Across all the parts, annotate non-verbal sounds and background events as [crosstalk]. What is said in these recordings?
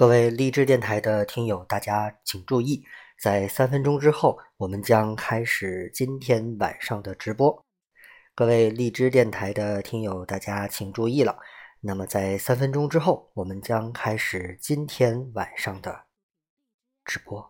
各位荔枝电台的听友，大家请注意，在三分钟之后，我们将开始今天晚上的直播。各位荔枝电台的听友，大家请注意了。那么，在三分钟之后，我们将开始今天晚上的直播。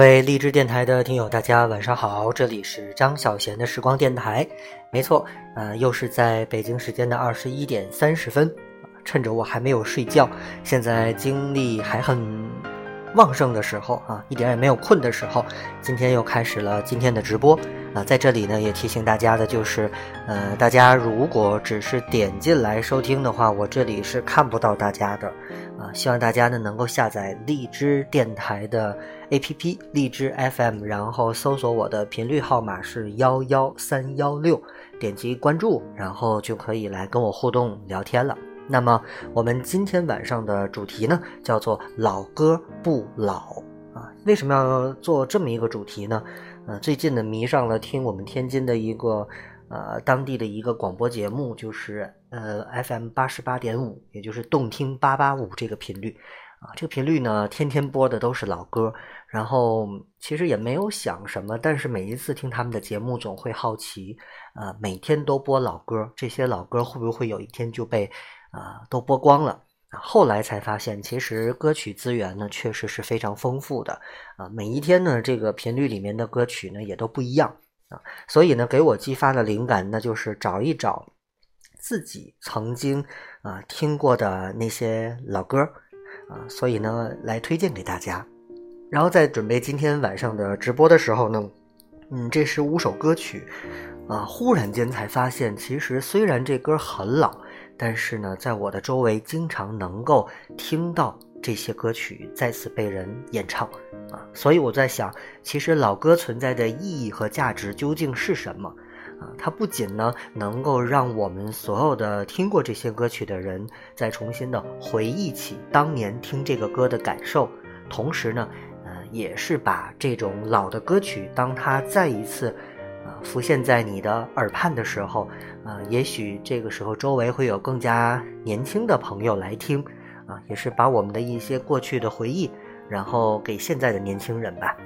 各位励志电台的听友，大家晚上好，这里是张小贤的时光电台。没错，呃，又是在北京时间的二十一点三十分，趁着我还没有睡觉，现在精力还很旺盛的时候啊，一点也没有困的时候，今天又开始了今天的直播啊。在这里呢，也提醒大家的就是，呃，大家如果只是点进来收听的话，我这里是看不到大家的希望大家呢能够下载荔枝电台的。A P P 荔枝 F M，然后搜索我的频率号码是幺幺三幺六，点击关注，然后就可以来跟我互动聊天了。那么我们今天晚上的主题呢，叫做老歌不老啊。为什么要做这么一个主题呢？呃，最近呢迷上了听我们天津的一个呃当地的一个广播节目，就是呃 F M 八十八点五，也就是动听八八五这个频率。啊，这个频率呢，天天播的都是老歌，然后其实也没有想什么，但是每一次听他们的节目，总会好奇，啊，每天都播老歌，这些老歌会不会有一天就被啊都播光了？后来才发现，其实歌曲资源呢确实是非常丰富的啊。每一天呢，这个频率里面的歌曲呢也都不一样啊。所以呢，给我激发的灵感，那就是找一找自己曾经啊听过的那些老歌啊，所以呢来推荐给大家。然后在准备今天晚上的直播的时候呢，嗯，这十五首歌曲啊，忽然间才发现，其实虽然这歌很老。但是呢，在我的周围经常能够听到这些歌曲再次被人演唱，啊，所以我在想，其实老歌存在的意义和价值究竟是什么？啊，它不仅呢能够让我们所有的听过这些歌曲的人再重新的回忆起当年听这个歌的感受，同时呢，呃，也是把这种老的歌曲，当它再一次。啊浮现在你的耳畔的时候，啊，也许这个时候周围会有更加年轻的朋友来听，啊，也是把我们的一些过去的回忆，然后给现在的年轻人吧。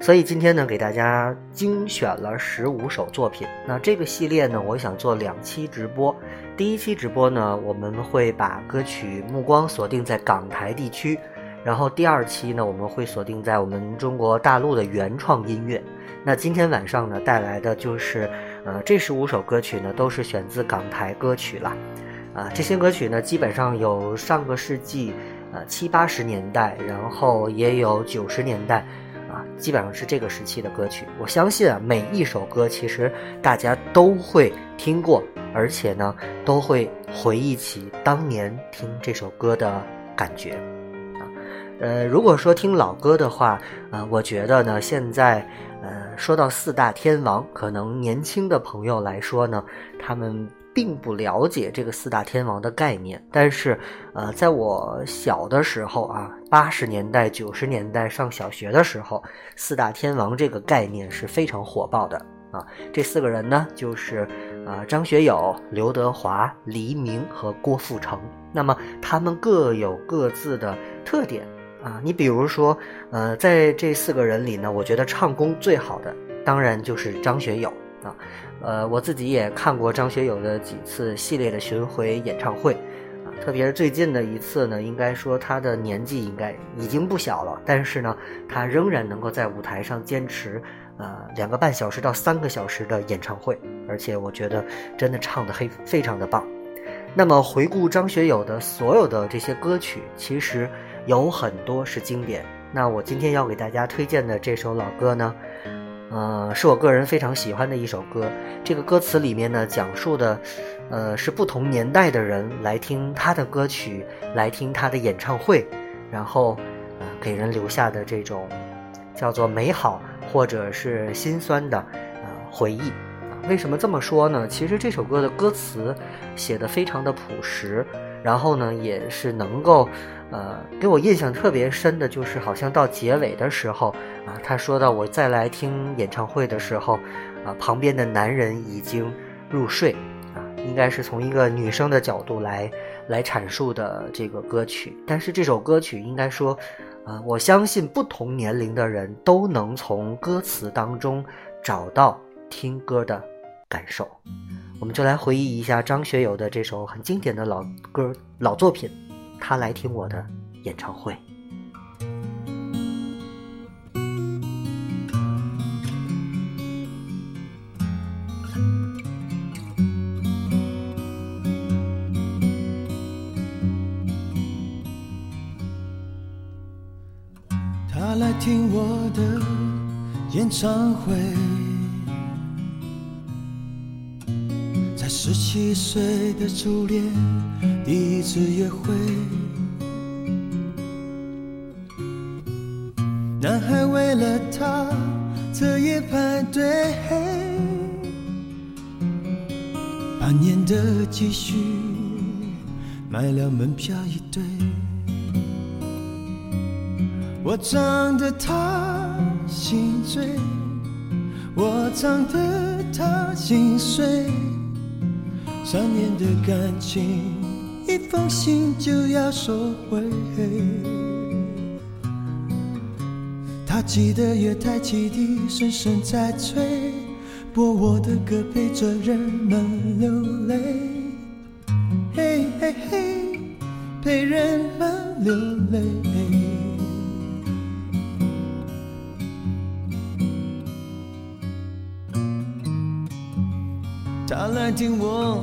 所以今天呢，给大家精选了十五首作品。那这个系列呢，我想做两期直播。第一期直播呢，我们会把歌曲目光锁定在港台地区，然后第二期呢，我们会锁定在我们中国大陆的原创音乐。那今天晚上呢，带来的就是，呃，这十五首歌曲呢，都是选自港台歌曲了，啊，这些歌曲呢，基本上有上个世纪，呃，七八十年代，然后也有九十年代，基本上是这个时期的歌曲。我相信啊，每一首歌其实大家都会听过，而且呢，都会回忆起当年听这首歌的感觉，啊，呃，如果说听老歌的话，啊，我觉得呢，现在。呃，说到四大天王，可能年轻的朋友来说呢，他们并不了解这个四大天王的概念。但是，呃，在我小的时候啊，八十年代、九十年代上小学的时候，四大天王这个概念是非常火爆的啊。这四个人呢，就是啊张学友、刘德华、黎明和郭富城。那么，他们各有各自的特点。啊，你比如说，呃，在这四个人里呢，我觉得唱功最好的当然就是张学友啊。呃，我自己也看过张学友的几次系列的巡回演唱会，啊，特别是最近的一次呢，应该说他的年纪应该已经不小了，但是呢，他仍然能够在舞台上坚持，呃，两个半小时到三个小时的演唱会，而且我觉得真的唱的非非常的棒。那么回顾张学友的所有的这些歌曲，其实。有很多是经典，那我今天要给大家推荐的这首老歌呢，呃，是我个人非常喜欢的一首歌。这个歌词里面呢，讲述的，呃，是不同年代的人来听他的歌曲，来听他的演唱会，然后，呃，给人留下的这种叫做美好或者是心酸的呃回忆。为什么这么说呢？其实这首歌的歌词写的非常的朴实，然后呢，也是能够。呃，给我印象特别深的就是，好像到结尾的时候啊，他说到我再来听演唱会的时候，啊，旁边的男人已经入睡，啊，应该是从一个女生的角度来来阐述的这个歌曲。但是这首歌曲应该说，啊，我相信不同年龄的人都能从歌词当中找到听歌的感受。我们就来回忆一下张学友的这首很经典的老歌老作品。他来听我的演唱会。他来听我的演唱会，十七岁的初恋。第一次约会，男孩为了她彻夜排队，半年的积蓄买了门票一对。我唱得她心醉，我唱得她心碎，三年的感情。一封信就要收回，他记得月台汽笛声声在催，播我的歌陪着人们流泪。嘿嘿嘿陪人们流泪。他来听我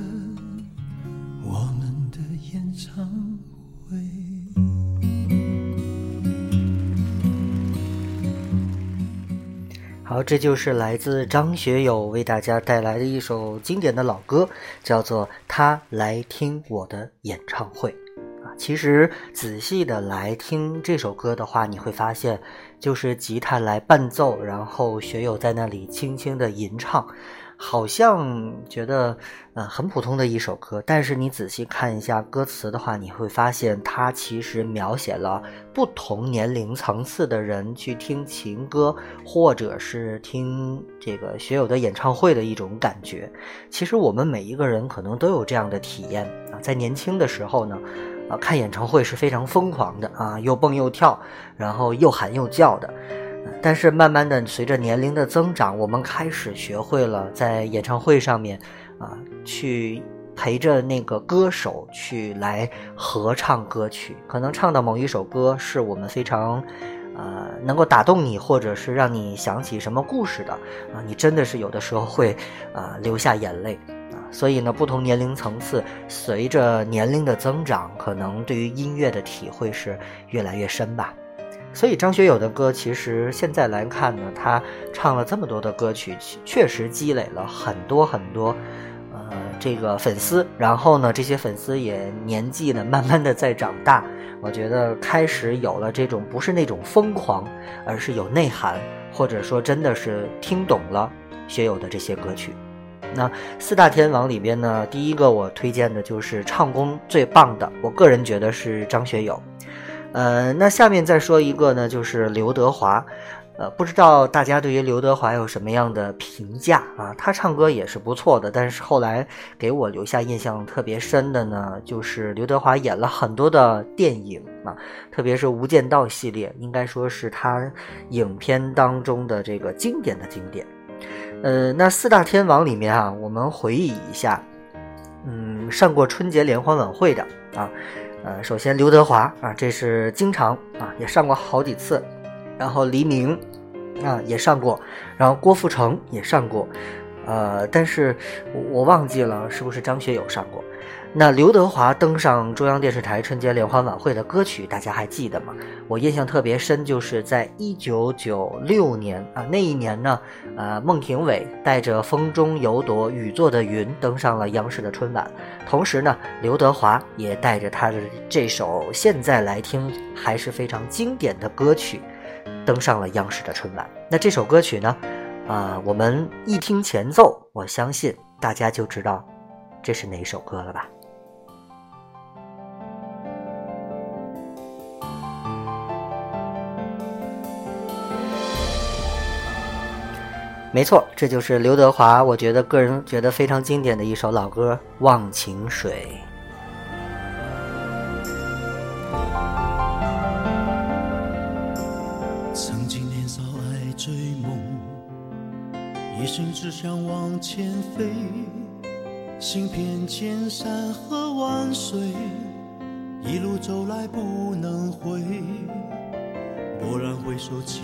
好，这就是来自张学友为大家带来的一首经典的老歌，叫做《他来听我的演唱会》啊。其实仔细的来听这首歌的话，你会发现，就是吉他来伴奏，然后学友在那里轻轻的吟唱。好像觉得呃很普通的一首歌，但是你仔细看一下歌词的话，你会发现它其实描写了不同年龄层次的人去听情歌，或者是听这个学友的演唱会的一种感觉。其实我们每一个人可能都有这样的体验啊，在年轻的时候呢，啊看演唱会是非常疯狂的啊，又蹦又跳，然后又喊又叫的。但是慢慢的，随着年龄的增长，我们开始学会了在演唱会上面，啊，去陪着那个歌手去来合唱歌曲。可能唱到某一首歌是我们非常，呃，能够打动你，或者是让你想起什么故事的，啊，你真的是有的时候会，啊，流下眼泪，[laughs] 啊。所以呢，不同年龄层次，随着年龄的增长，可能对于音乐的体会是越来越深吧。所以张学友的歌，其实现在来看呢，他唱了这么多的歌曲，确实积累了很多很多，呃，这个粉丝。然后呢，这些粉丝也年纪呢，慢慢的在长大。我觉得开始有了这种不是那种疯狂，而是有内涵，或者说真的是听懂了学友的这些歌曲。那四大天王里边呢，第一个我推荐的就是唱功最棒的，我个人觉得是张学友。呃，那下面再说一个呢，就是刘德华。呃，不知道大家对于刘德华有什么样的评价啊？他唱歌也是不错的，但是后来给我留下印象特别深的呢，就是刘德华演了很多的电影啊，特别是《无间道》系列，应该说是他影片当中的这个经典的经典。呃，那四大天王里面啊，我们回忆一下，嗯，上过春节联欢晚会的啊，呃，首先刘德华啊，这是经常啊，也上过好几次，然后黎明。啊，也上过，然后郭富城也上过，呃，但是我忘记了是不是张学友上过。那刘德华登上中央电视台春节联欢晚会的歌曲，大家还记得吗？我印象特别深，就是在一九九六年啊，那一年呢，呃，孟庭苇带着《风中有朵雨做的云》登上了央视的春晚，同时呢，刘德华也带着他的这首现在来听还是非常经典的歌曲。登上了央视的春晚。那这首歌曲呢？啊，我们一听前奏，我相信大家就知道这是哪首歌了吧？没错，这就是刘德华，我觉得个人觉得非常经典的一首老歌《忘情水》。曾经年少爱追梦一心只想往前飞，行遍千山和万水，一路走来不能回。蓦然回首，情，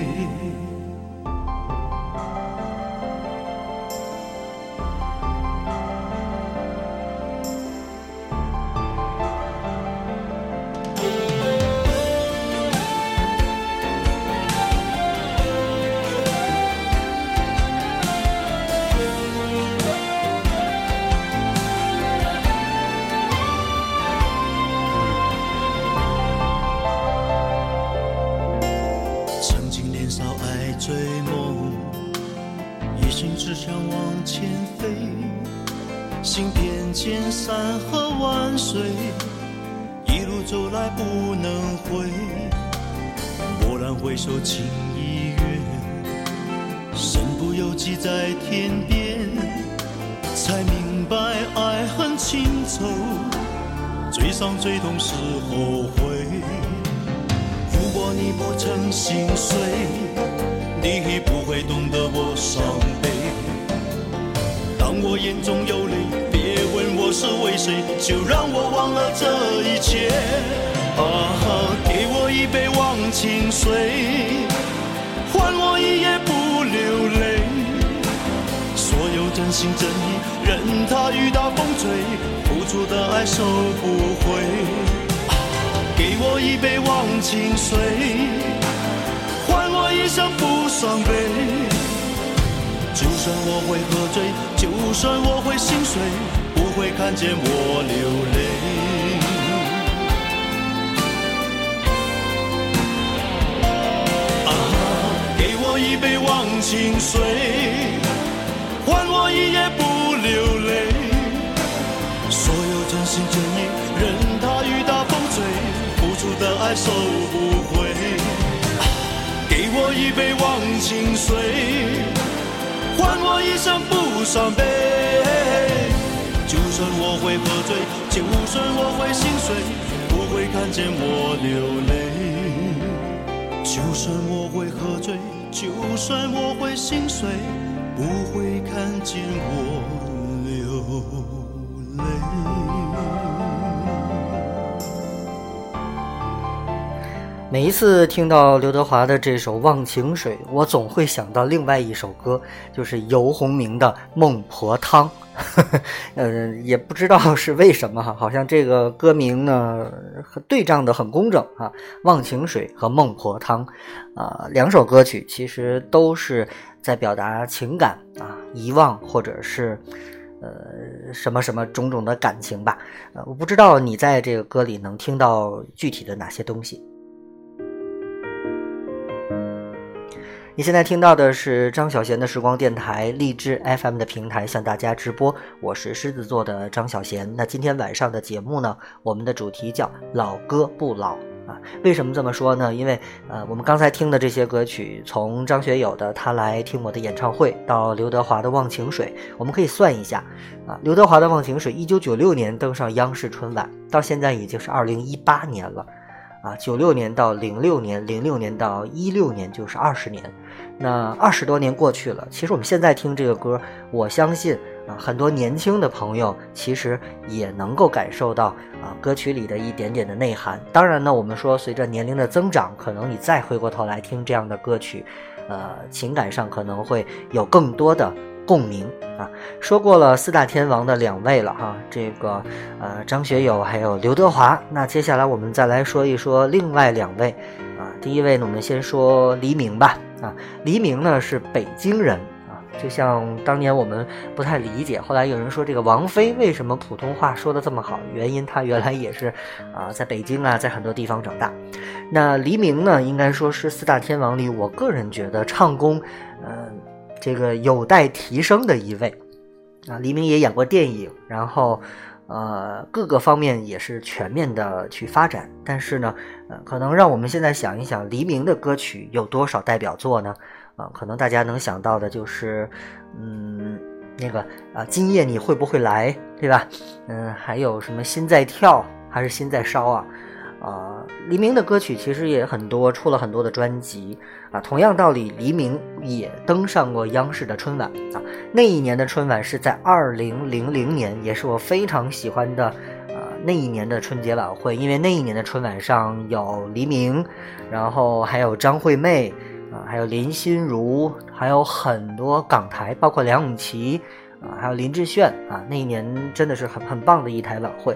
就让我忘了这一切。啊哈，给我一杯忘情水，换我一夜不流泪。所有真心真意，任它雨打风吹，付出的爱收不回。给我一杯忘情水，换我一生不伤悲。就算我会喝醉，就算我会心碎，不会看见我流泪。啊，给我一杯忘情水，换我一夜不流泪。所有真心真意，任它雨打风吹，付出的爱收不回。给我一杯忘情水，换我一生不伤悲。就算我会喝醉就算我会心碎不会看见我流泪就算我会喝醉就算我会心碎不会看见我流泪。每一次听到刘德华的这首忘情水我总会想到另外一首歌就是游鸿明的孟婆汤。呵 [laughs] 呵呃，也不知道是为什么哈，好像这个歌名呢对仗的很工整啊，《忘情水》和《孟婆汤》啊，两首歌曲其实都是在表达情感啊，遗忘或者是呃什么什么种种的感情吧。呃，我不知道你在这个歌里能听到具体的哪些东西。你现在听到的是张小贤的时光电台荔枝 FM 的平台向大家直播，我是狮子座的张小贤。那今天晚上的节目呢，我们的主题叫老歌不老啊。为什么这么说呢？因为呃，我们刚才听的这些歌曲，从张学友的《他来听我的演唱会》到刘德华的《忘情水》，我们可以算一下啊，刘德华的《忘情水》一九九六年登上央视春晚，到现在已经是二零一八年了。啊，九六年到零六年，零六年到一六年就是二十年，那二十多年过去了。其实我们现在听这个歌，我相信啊，很多年轻的朋友其实也能够感受到啊歌曲里的一点点的内涵。当然呢，我们说随着年龄的增长，可能你再回过头来听这样的歌曲，呃，情感上可能会有更多的。共鸣啊，说过了四大天王的两位了哈，这个呃张学友还有刘德华。那接下来我们再来说一说另外两位啊，第一位呢，我们先说黎明吧啊，黎明呢是北京人啊，就像当年我们不太理解，后来有人说这个王菲为什么普通话说的这么好，原因她原来也是啊在北京啊，在很多地方长大。那黎明呢，应该说是四大天王里，我个人觉得唱功嗯。这个有待提升的一位，啊，黎明也演过电影，然后，呃，各个方面也是全面的去发展。但是呢，呃，可能让我们现在想一想，黎明的歌曲有多少代表作呢？啊，可能大家能想到的就是，嗯，那个啊，今夜你会不会来，对吧？嗯，还有什么心在跳还是心在烧啊？啊，黎明的歌曲其实也很多，出了很多的专辑啊。同样道理，黎明也登上过央视的春晚啊。那一年的春晚是在二零零零年，也是我非常喜欢的啊那一年的春节晚会，因为那一年的春晚上有黎明，然后还有张惠妹啊，还有林心如，还有很多港台，包括梁咏琪啊，还有林志炫啊。那一年真的是很很棒的一台晚会。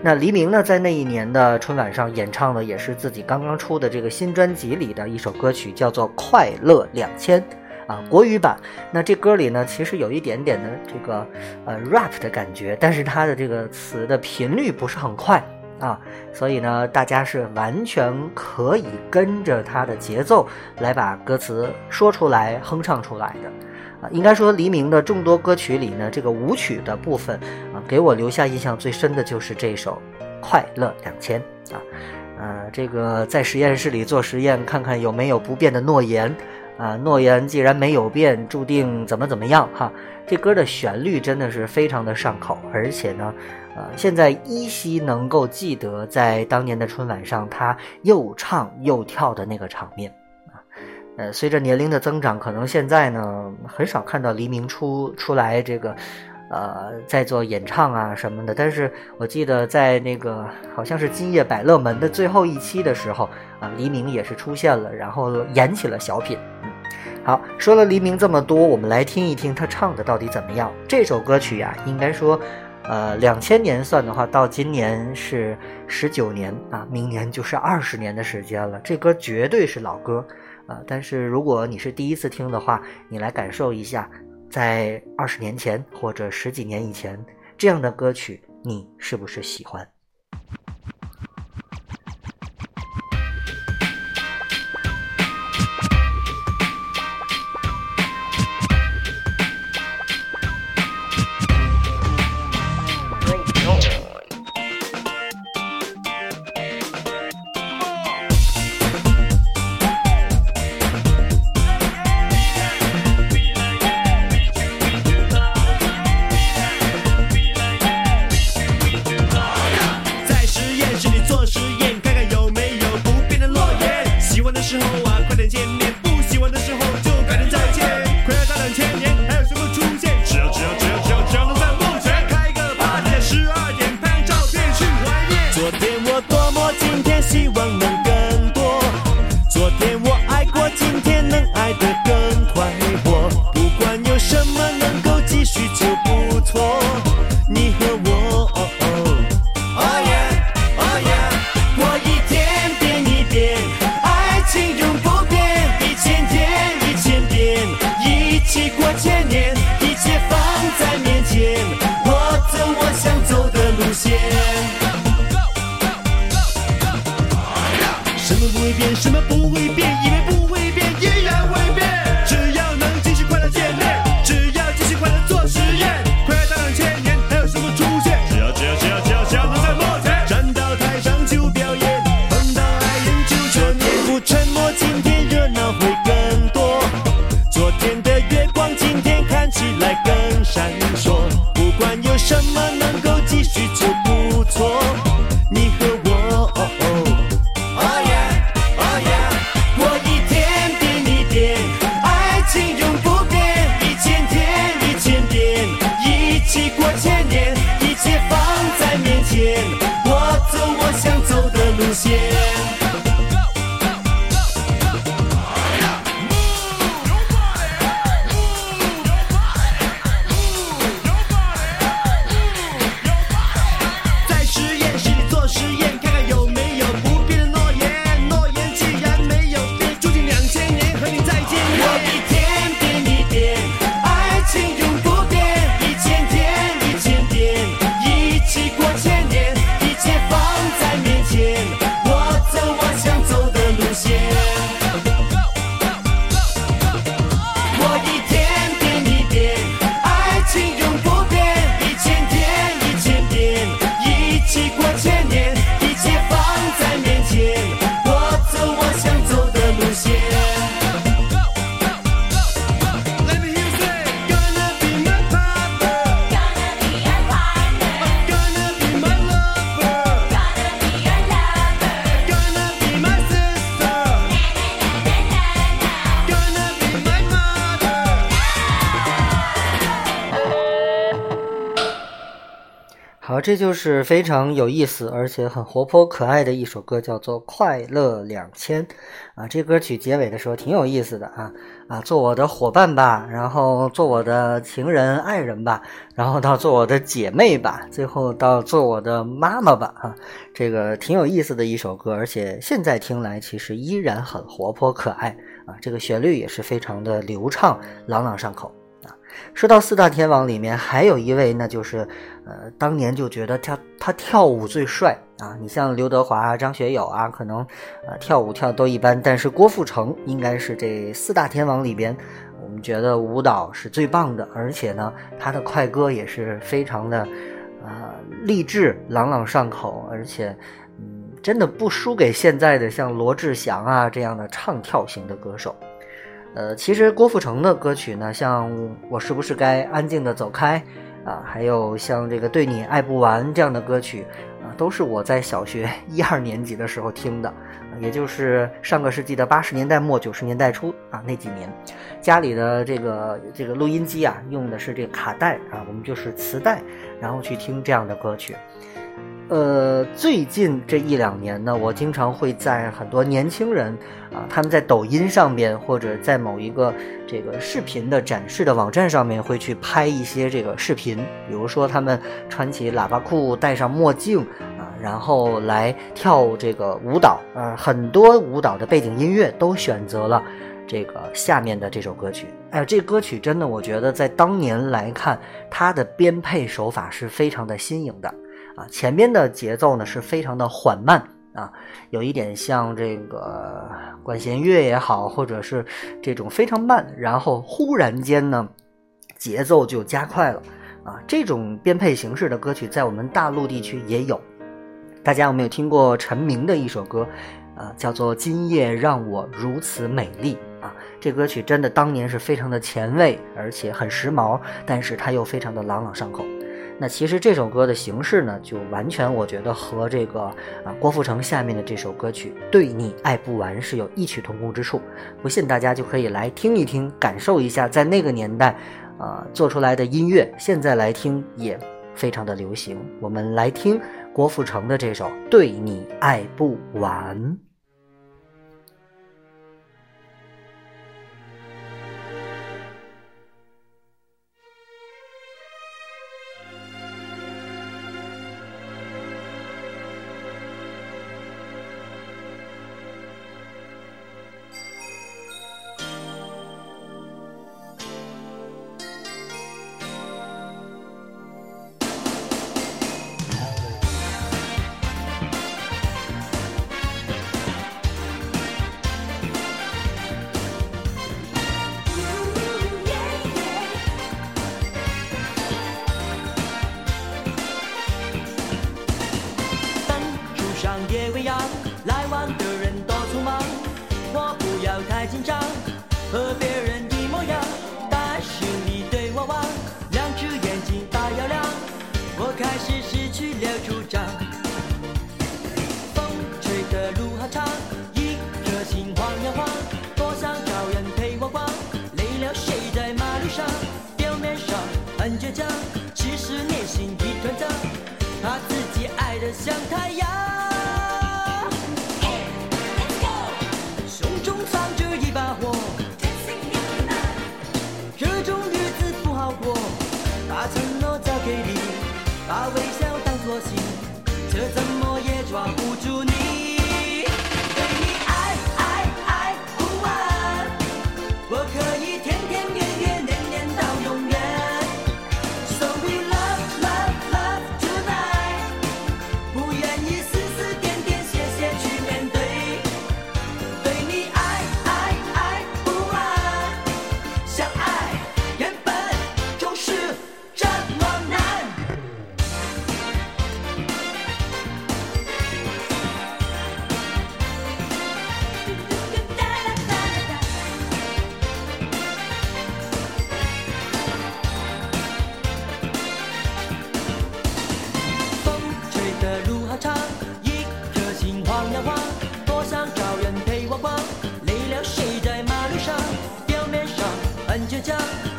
那黎明呢，在那一年的春晚上演唱的也是自己刚刚出的这个新专辑里的一首歌曲，叫做《快乐两千》，啊，国语版。那这歌里呢，其实有一点点的这个呃 rap 的感觉，但是它的这个词的频率不是很快啊，所以呢，大家是完全可以跟着它的节奏来把歌词说出来、哼唱出来的。啊，应该说黎明的众多歌曲里呢，这个舞曲的部分啊，给我留下印象最深的就是这首《快乐两千》啊，呃，这个在实验室里做实验，看看有没有不变的诺言啊，诺言既然没有变，注定怎么怎么样哈。这歌的旋律真的是非常的上口，而且呢，呃，现在依稀能够记得在当年的春晚上，他又唱又跳的那个场面。呃，随着年龄的增长，可能现在呢很少看到黎明出出来这个，呃，在做演唱啊什么的。但是我记得在那个好像是《今夜百乐门》的最后一期的时候啊，黎明也是出现了，然后演起了小品。好，说了黎明这么多，我们来听一听他唱的到底怎么样。这首歌曲呀，应该说，呃，两千年算的话，到今年是十九年啊，明年就是二十年的时间了。这歌绝对是老歌。啊！但是如果你是第一次听的话，你来感受一下，在二十年前或者十几年以前这样的歌曲，你是不是喜欢？这就是非常有意思而且很活泼可爱的一首歌，叫做《快乐两千》啊。这歌曲结尾的时候挺有意思的啊啊，做我的伙伴吧，然后做我的情人、爱人吧，然后到做我的姐妹吧，最后到做我的妈妈吧啊。这个挺有意思的一首歌，而且现在听来其实依然很活泼可爱啊。这个旋律也是非常的流畅，朗朗上口。说到四大天王里面，还有一位，那就是，呃，当年就觉得他他跳舞最帅啊。你像刘德华啊、张学友啊，可能，呃，跳舞跳都一般，但是郭富城应该是这四大天王里边，我们觉得舞蹈是最棒的，而且呢，他的快歌也是非常的，啊、励志、朗朗上口，而且，嗯，真的不输给现在的像罗志祥啊这样的唱跳型的歌手。呃，其实郭富城的歌曲呢，像《我是不是该安静的走开》啊，还有像这个《对你爱不完》这样的歌曲啊，都是我在小学 [laughs] 一二年级的时候听的，也就是上个世纪的八十年代末九十年代初啊那几年，家里的这个这个录音机啊用的是这个卡带啊，我们就是磁带，然后去听这样的歌曲。呃，最近这一两年呢，我经常会在很多年轻人啊，他们在抖音上面或者在某一个这个视频的展示的网站上面，会去拍一些这个视频，比如说他们穿起喇叭裤，戴上墨镜啊，然后来跳这个舞蹈啊，很多舞蹈的背景音乐都选择了这个下面的这首歌曲。哎，这歌曲真的，我觉得在当年来看，它的编配手法是非常的新颖的。啊，前面的节奏呢是非常的缓慢啊，有一点像这个管弦乐也好，或者是这种非常慢，然后忽然间呢，节奏就加快了啊。这种编配形式的歌曲在我们大陆地区也有。大家有没有听过陈明的一首歌？啊，叫做《今夜让我如此美丽》啊。这歌曲真的当年是非常的前卫，而且很时髦，但是它又非常的朗朗上口。那其实这首歌的形式呢，就完全我觉得和这个啊郭富城下面的这首歌曲《对你爱不完》是有异曲同工之处。不信大家就可以来听一听，感受一下在那个年代，啊做出来的音乐，现在来听也非常的流行。我们来听郭富城的这首《对你爱不完》。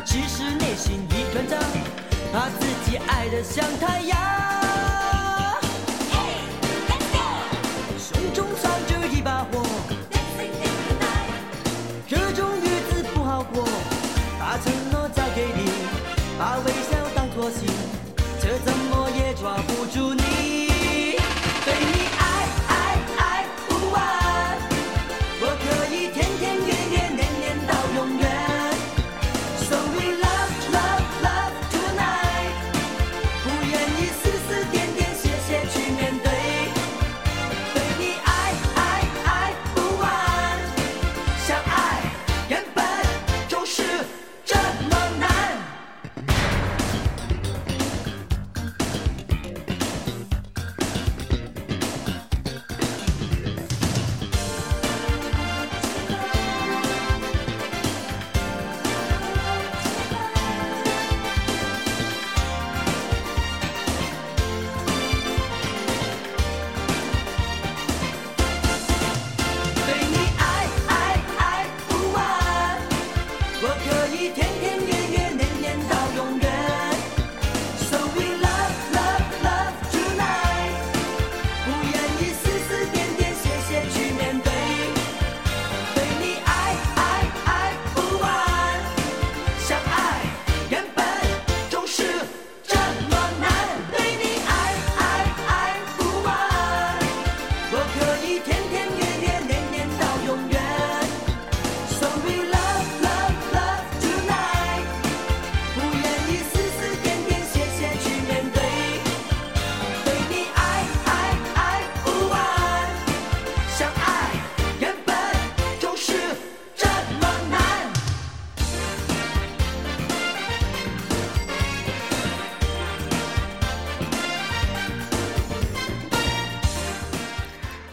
其实内心一团糟，怕自己爱得像太阳。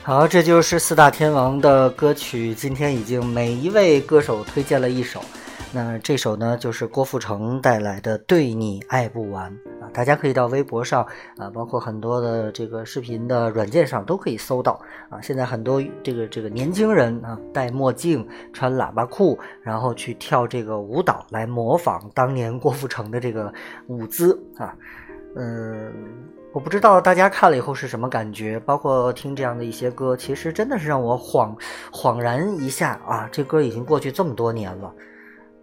好，这就是四大天王的歌曲。今天已经每一位歌手推荐了一首，那这首呢就是郭富城带来的《对你爱不完》啊，大家可以到微博上啊，包括很多的这个视频的软件上都可以搜到啊。现在很多这个这个年轻人啊，戴墨镜、穿喇叭裤，然后去跳这个舞蹈来模仿当年郭富城的这个舞姿啊，嗯。我不知道大家看了以后是什么感觉，包括听这样的一些歌，其实真的是让我恍恍然一下啊，这歌已经过去这么多年了。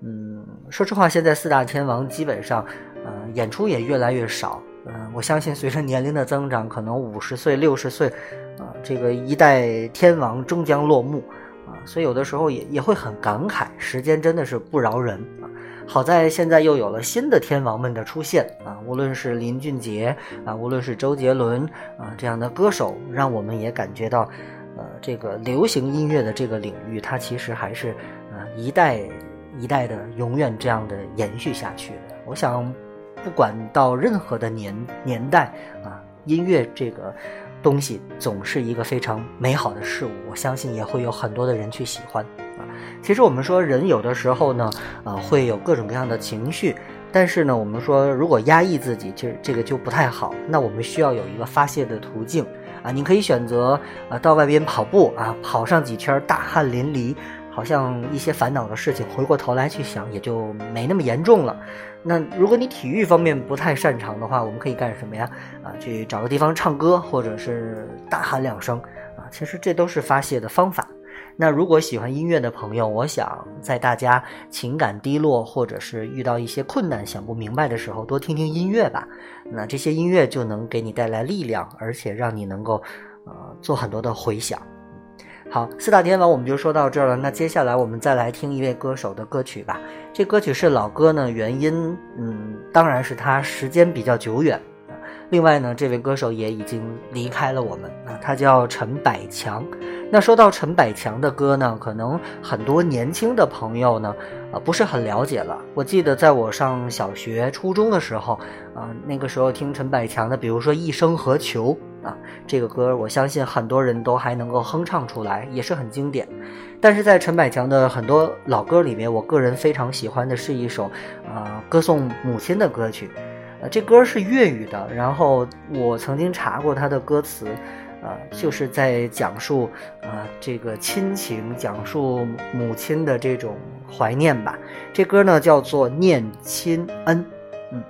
嗯，说实话，现在四大天王基本上，呃，演出也越来越少。嗯、我相信随着年龄的增长，可能五十岁、六十岁，啊、这个一代天王终将落幕啊，所以有的时候也也会很感慨，时间真的是不饶人啊。好在现在又有了新的天王们的出现啊，无论是林俊杰啊，无论是周杰伦啊这样的歌手，让我们也感觉到，呃，这个流行音乐的这个领域，它其实还是呃一代一代的永远这样的延续下去的。我想，不管到任何的年年代啊，音乐这个东西总是一个非常美好的事物，我相信也会有很多的人去喜欢。其实我们说人有的时候呢，啊，会有各种各样的情绪，但是呢，我们说如果压抑自己，其实这个就不太好。那我们需要有一个发泄的途径啊，你可以选择啊到外边跑步啊，跑上几圈大汗淋漓好像一些烦恼的事情，回过头来去想，也就没那么严重了。那如果你体育方面不太擅长的话，我们可以干什么呀？啊，去找个地方唱歌，或者是大喊两声啊，其实这都是发泄的方法。那如果喜欢音乐的朋友，我想在大家情感低落或者是遇到一些困难想不明白的时候，多听听音乐吧。那这些音乐就能给你带来力量，而且让你能够呃做很多的回响。好，四大天王我们就说到这儿了。那接下来我们再来听一位歌手的歌曲吧。这歌曲是老歌呢，原因嗯，当然是他时间比较久远。另外呢，这位歌手也已经离开了我们啊，他叫陈百强。那说到陈百强的歌呢，可能很多年轻的朋友呢，呃，不是很了解了。我记得在我上小学、初中的时候，啊、那个时候听陈百强的，比如说《一生何求》啊，这个歌我相信很多人都还能够哼唱出来，也是很经典。但是在陈百强的很多老歌里面，我个人非常喜欢的是一首，呃，歌颂母亲的歌曲。这歌是粤语的，然后我曾经查过它的歌词，呃，就是在讲述呃这个亲情，讲述母亲的这种怀念吧。这歌呢叫做《念亲恩》，嗯。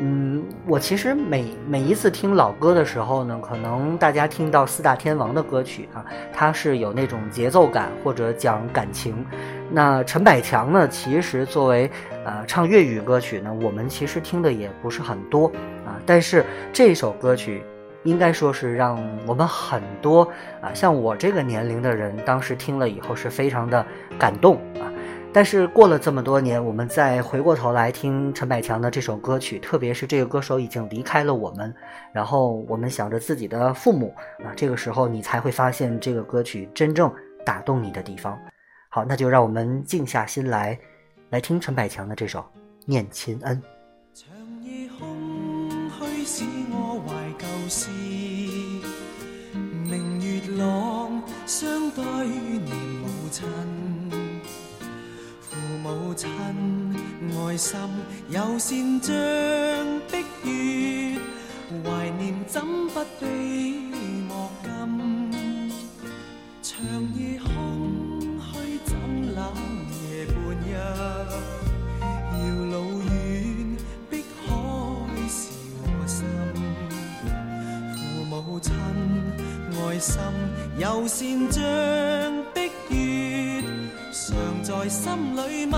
嗯，我其实每每一次听老歌的时候呢，可能大家听到四大天王的歌曲啊，它是有那种节奏感或者讲感情。那陈百强呢，其实作为呃唱粤语歌曲呢，我们其实听的也不是很多啊，但是这首歌曲应该说是让我们很多啊，像我这个年龄的人，当时听了以后是非常的感动啊。但是过了这么多年，我们再回过头来听陈百强的这首歌曲，特别是这个歌手已经离开了我们，然后我们想着自己的父母啊，这个时候你才会发现这个歌曲真正打动你的地方。好，那就让我们静下心来，来听陈百强的这首《念亲恩》。长夜空虚使我怀旧事，明月朗相对念母亲，母亲愛心有善像碧月，懷念怎不悲莫金？長夜空虛怎冷夜半日？遥路遠，碧海是我心。父母親愛心有善像碧月，常在心里問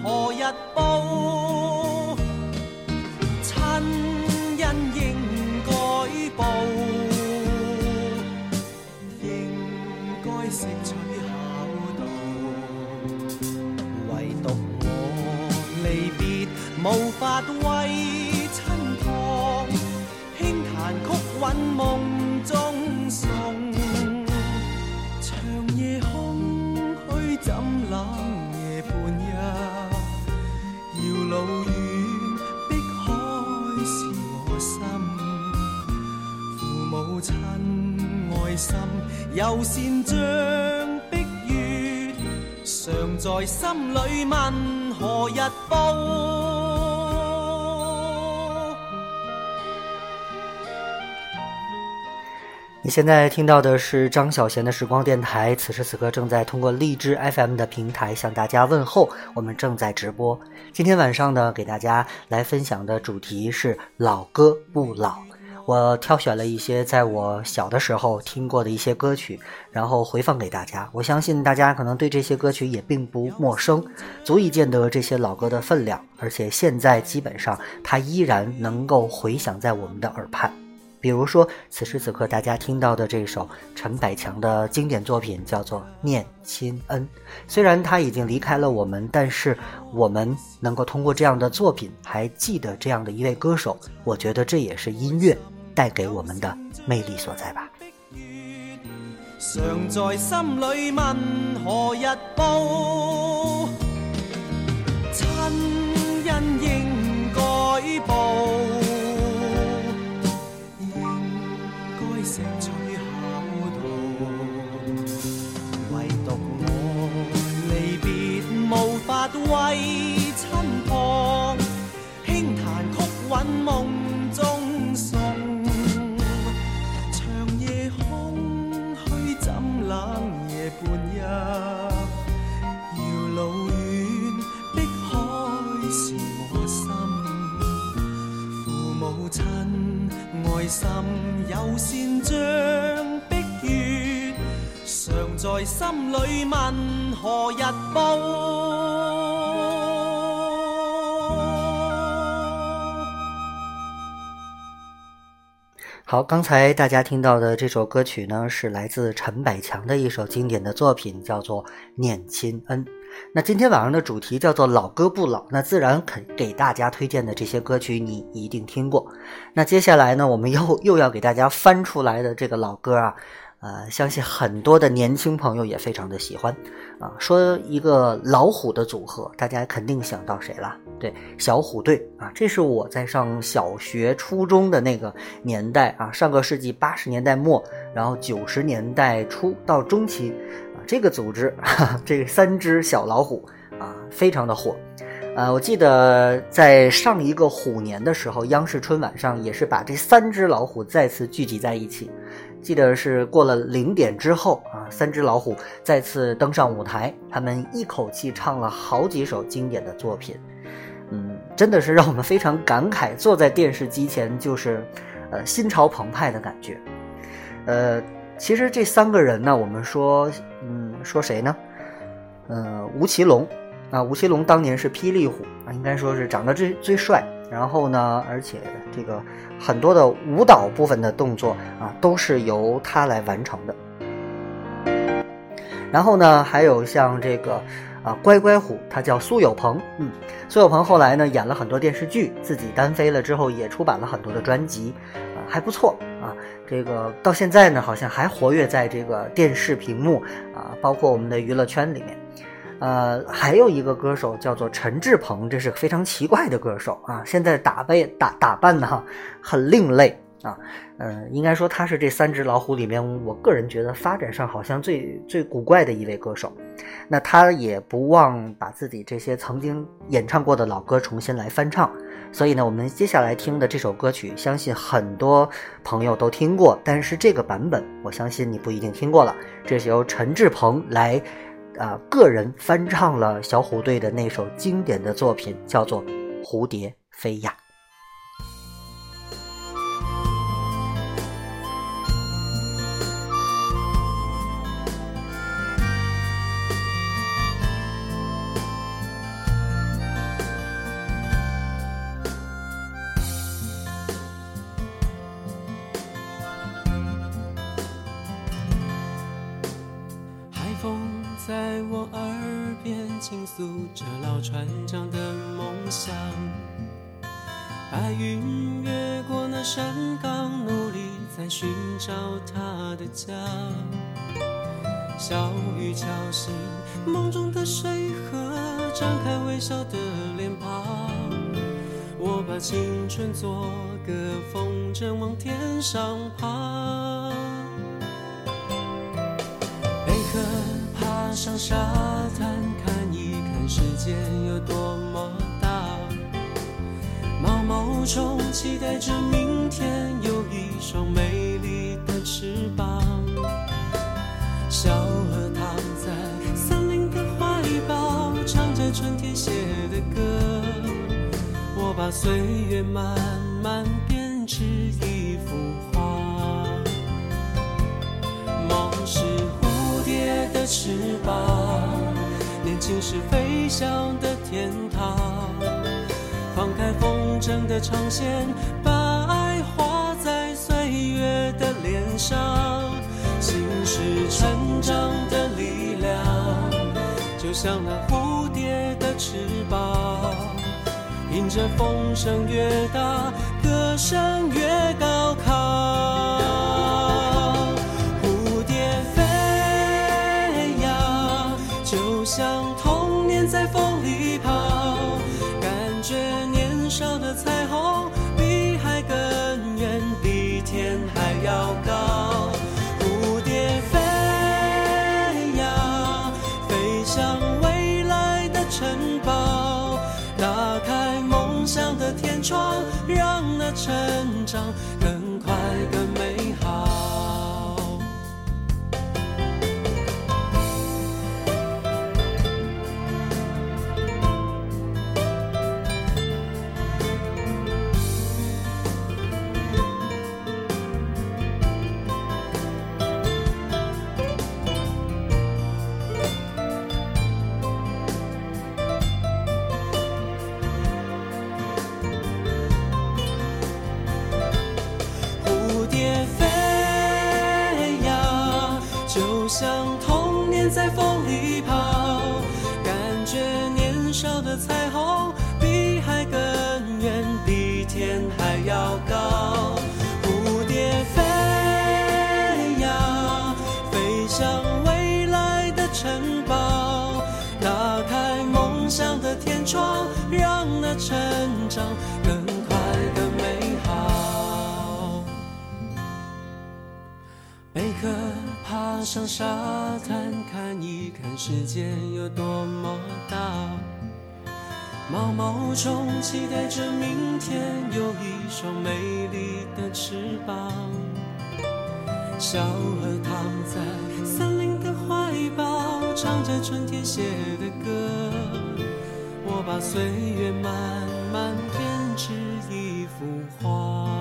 何日報？親恩應該報。應該識取孝道，唯獨我離別無法為親托，輕彈曲韻夢中送。長夜空虛怎母親愛心有善像碧月，常在心里问何日报？你现在听到的是张小贤的时光电台，此时此刻正在通过荔枝 FM 的平台向大家问候，我们正在直播。今天晚上呢，给大家来分享的主题是老歌不老。我挑选了一些在我小的时候听过的一些歌曲，然后回放给大家。我相信大家可能对这些歌曲也并不陌生，足以见得这些老歌的分量。而且现在基本上它依然能够回响在我们的耳畔。比如说，此时此刻大家听到的这首陈百强的经典作品叫做《念亲恩》。虽然他已经离开了我们，但是我们能够通过这样的作品还记得这样的一位歌手，我觉得这也是音乐带给我们的魅力所在吧。常在心里问何日报，亲恩应该报，应该石取巧道，唯独我离别无法为亲旁，轻弹曲韵梦。心有仙像碧月常在心里问何日报好刚才大家听到的这首歌曲呢是来自陈百强的一首经典的作品叫做念亲恩。那今天晚上的主题叫做“老歌不老”，那自然肯给大家推荐的这些歌曲你一定听过。那接下来呢，我们又又要给大家翻出来的这个老歌啊，呃，相信很多的年轻朋友也非常的喜欢啊。说一个老虎的组合，大家肯定想到谁了？对，小虎队啊，这是我在上小学、初中的那个年代啊，上个世纪八十年代末，然后九十年代初到中期，这个组织，哈哈这三只小老虎啊，非常的火。呃，我记得在上一个虎年的时候，央视春晚上也是把这三只老虎再次聚集在一起。记得是过了零点之后啊，三只老虎再次登上舞台，他们一口气唱了好几首经典的作品。嗯，真的是让我们非常感慨，坐在电视机前就是，呃，心潮澎湃的感觉。呃，其实这三个人呢，我们说，嗯，说谁呢？呃，吴奇隆啊，吴奇隆当年是霹雳虎啊，应该说是长得最最帅。然后呢，而且这个很多的舞蹈部分的动作啊，都是由他来完成的。然后呢，还有像这个啊乖乖虎，他叫苏有朋，嗯，苏有朋后来呢演了很多电视剧，自己单飞了之后也出版了很多的专辑，还不错啊。这个到现在呢，好像还活跃在这个电视屏幕啊，包括我们的娱乐圈里面。呃，还有一个歌手叫做陈志朋，这是非常奇怪的歌手啊，现在打扮打打扮的哈很另类啊。嗯、应该说他是这三只老虎里面，我个人觉得发展上好像最最古怪的一位歌手。那他也不忘把自己这些曾经演唱过的老歌重新来翻唱。所以呢，我们接下来听的这首歌曲，相信很多朋友都听过，但是这个版本，我相信你不一定听过了。这是由陈志朋来，啊、个人翻唱了小虎队的那首经典的作品，叫做《蝴蝶飞呀》。这风声越大，歌声越高亢。蝴蝶飞呀，就像童年在风里跑，感觉年少的上沙滩，看一看世界有多么大。毛毛虫期待着明天有一双美丽的翅膀。小河躺在森林的怀抱，唱着春天写的歌。我把岁月慢慢编织一幅画。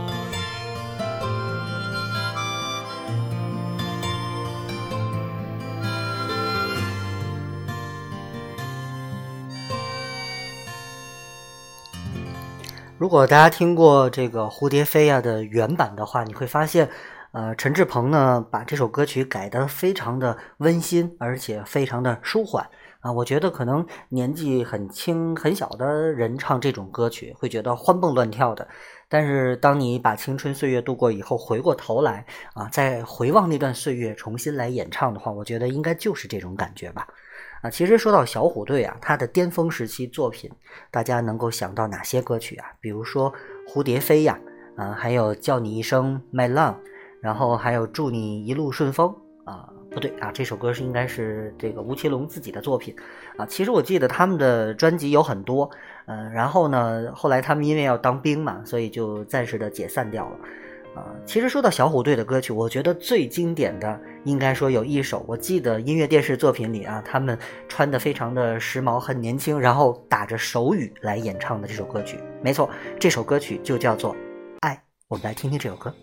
如果大家听过这个《蝴蝶飞呀》的原版的话，你会发现，呃，陈志朋呢把这首歌曲改得非常的温馨，而且非常的舒缓啊。我觉得可能年纪很轻很小的人唱这种歌曲会觉得欢蹦乱跳的，但是当你把青春岁月度过以后，回过头来啊，再回望那段岁月，重新来演唱的话，我觉得应该就是这种感觉吧。啊，其实说到小虎队啊，他的巅峰时期作品，大家能够想到哪些歌曲啊？比如说《蝴蝶飞》呀，啊，还有叫你一声 My Love，然后还有祝你一路顺风啊，不对啊，这首歌是应该是这个吴奇隆自己的作品啊。其实我记得他们的专辑有很多，嗯、然后呢，后来他们因为要当兵嘛，所以就暂时的解散掉了。啊，其实说到小虎队的歌曲，我觉得最经典的应该说有一首，我记得音乐电视作品里啊，他们穿的非常的时髦，很年轻，然后打着手语来演唱的这首歌曲。没错，这首歌曲就叫做《爱》，我们来听听这首歌。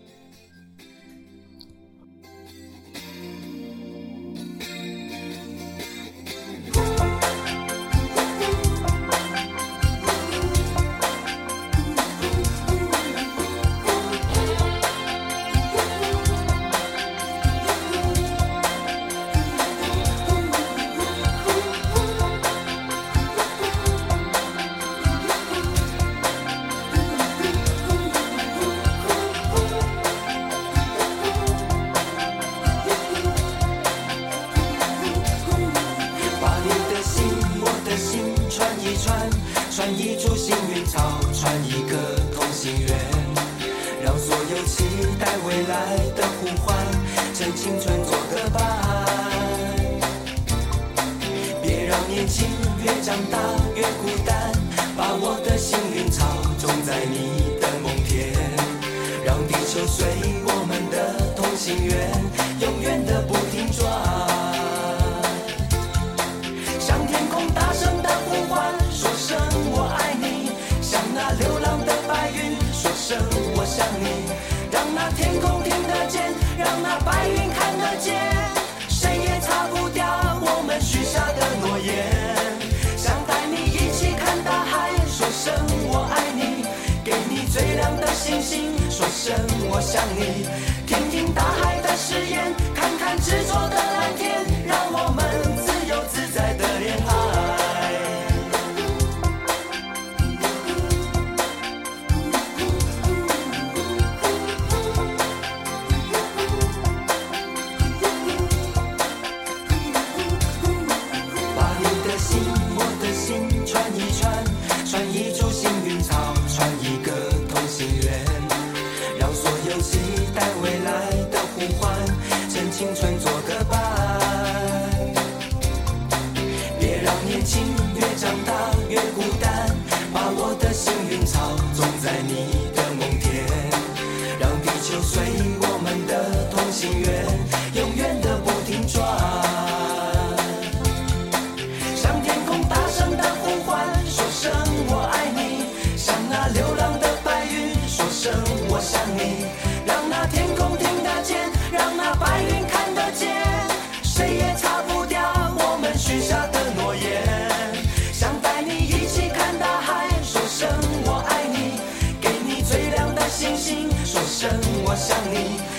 我想你。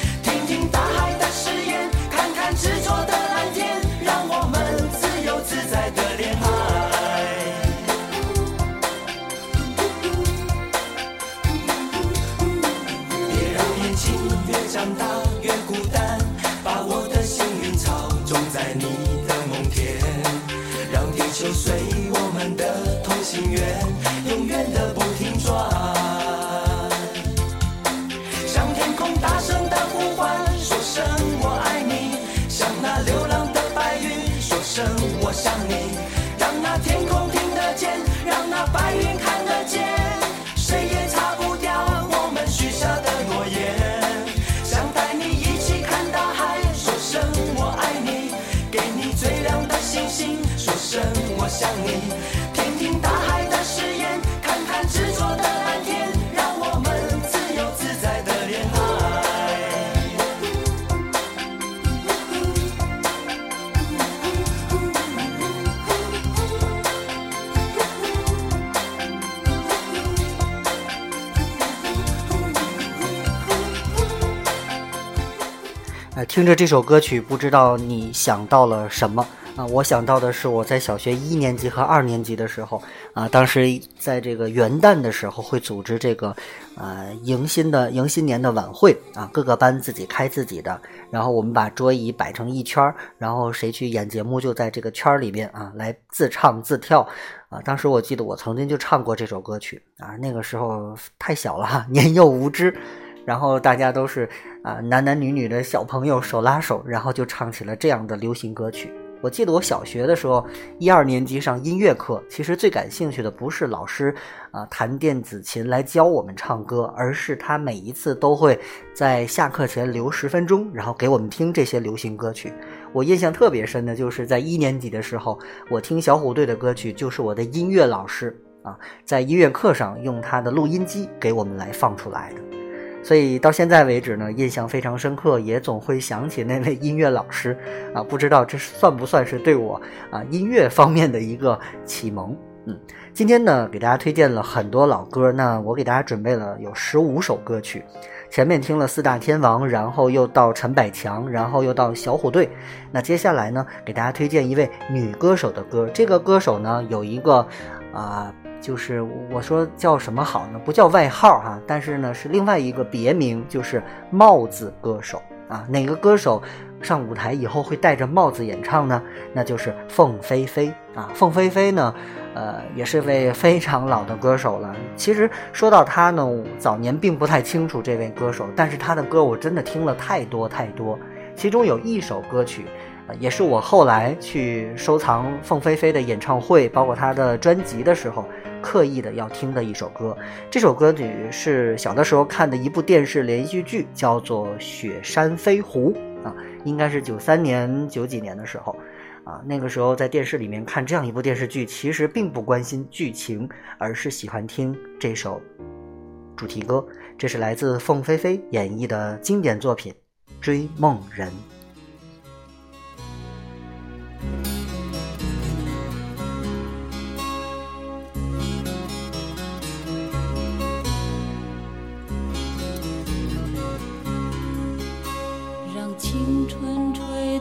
你。让那天空着这首歌曲，不知道你想到了什么啊？我想到的是我在小学一年级和二年级的时候啊，当时在这个元旦的时候会组织这个呃迎新的迎新年的晚会啊，各个班自己开自己的，然后我们把桌椅摆成一圈儿，然后谁去演节目就在这个圈儿里面啊来自唱自跳啊。当时我记得我曾经就唱过这首歌曲啊，那个时候太小了，[laughs] 年幼无知。然后大家都是啊、男男女女的小朋友手拉手，然后就唱起了这样的流行歌曲。我记得我小学的时候，一二年级上音乐课，其实最感兴趣的不是老师啊、弹电子琴来教我们唱歌，而是他每一次都会在下课前留十分钟，然后给我们听这些流行歌曲。我印象特别深的就是在一年级的时候，我听小虎队的歌曲，就是我的音乐老师啊，在音乐课上用他的录音机给我们来放出来的。所以到现在为止呢，印象非常深刻，也总会想起那位音乐老师啊，不知道这算不算是对我啊音乐方面的一个启蒙？嗯，今天呢给大家推荐了很多老歌，那我给大家准备了有十五首歌曲，前面听了四大天王，然后又到陈百强，然后又到小虎队，那接下来呢给大家推荐一位女歌手的歌，这个歌手呢有一个啊。就是我说叫什么好呢？不叫外号哈、但是呢是另外一个别名，就是帽子歌手啊。哪个歌手上舞台以后会戴着帽子演唱呢？那就是凤飞飞啊。凤飞飞呢，呃，也是位非常老的歌手了。其实说到他呢，早年并不太清楚这位歌手，但是他的歌我真的听了太多太多。其中有一首歌曲。也是我后来去收藏凤飞飞的演唱会，包括她的专辑的时候，刻意的要听的一首歌。这首歌曲是小的时候看的一部电视连续剧，叫做《雪山飞狐》啊，应该是九三年、九几年的时候。啊，那个时候在电视里面看这样一部电视剧，其实并不关心剧情，而是喜欢听这首主题歌。这是来自凤飞飞演绎的经典作品《追梦人》。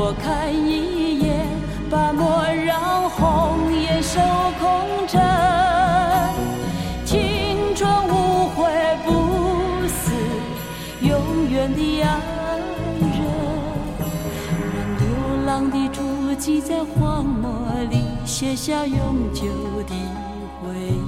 我看一眼，把莫让红颜守空枕。青春无悔不死，永远的爱人。让流浪的足迹在荒漠里写下永久的回忆。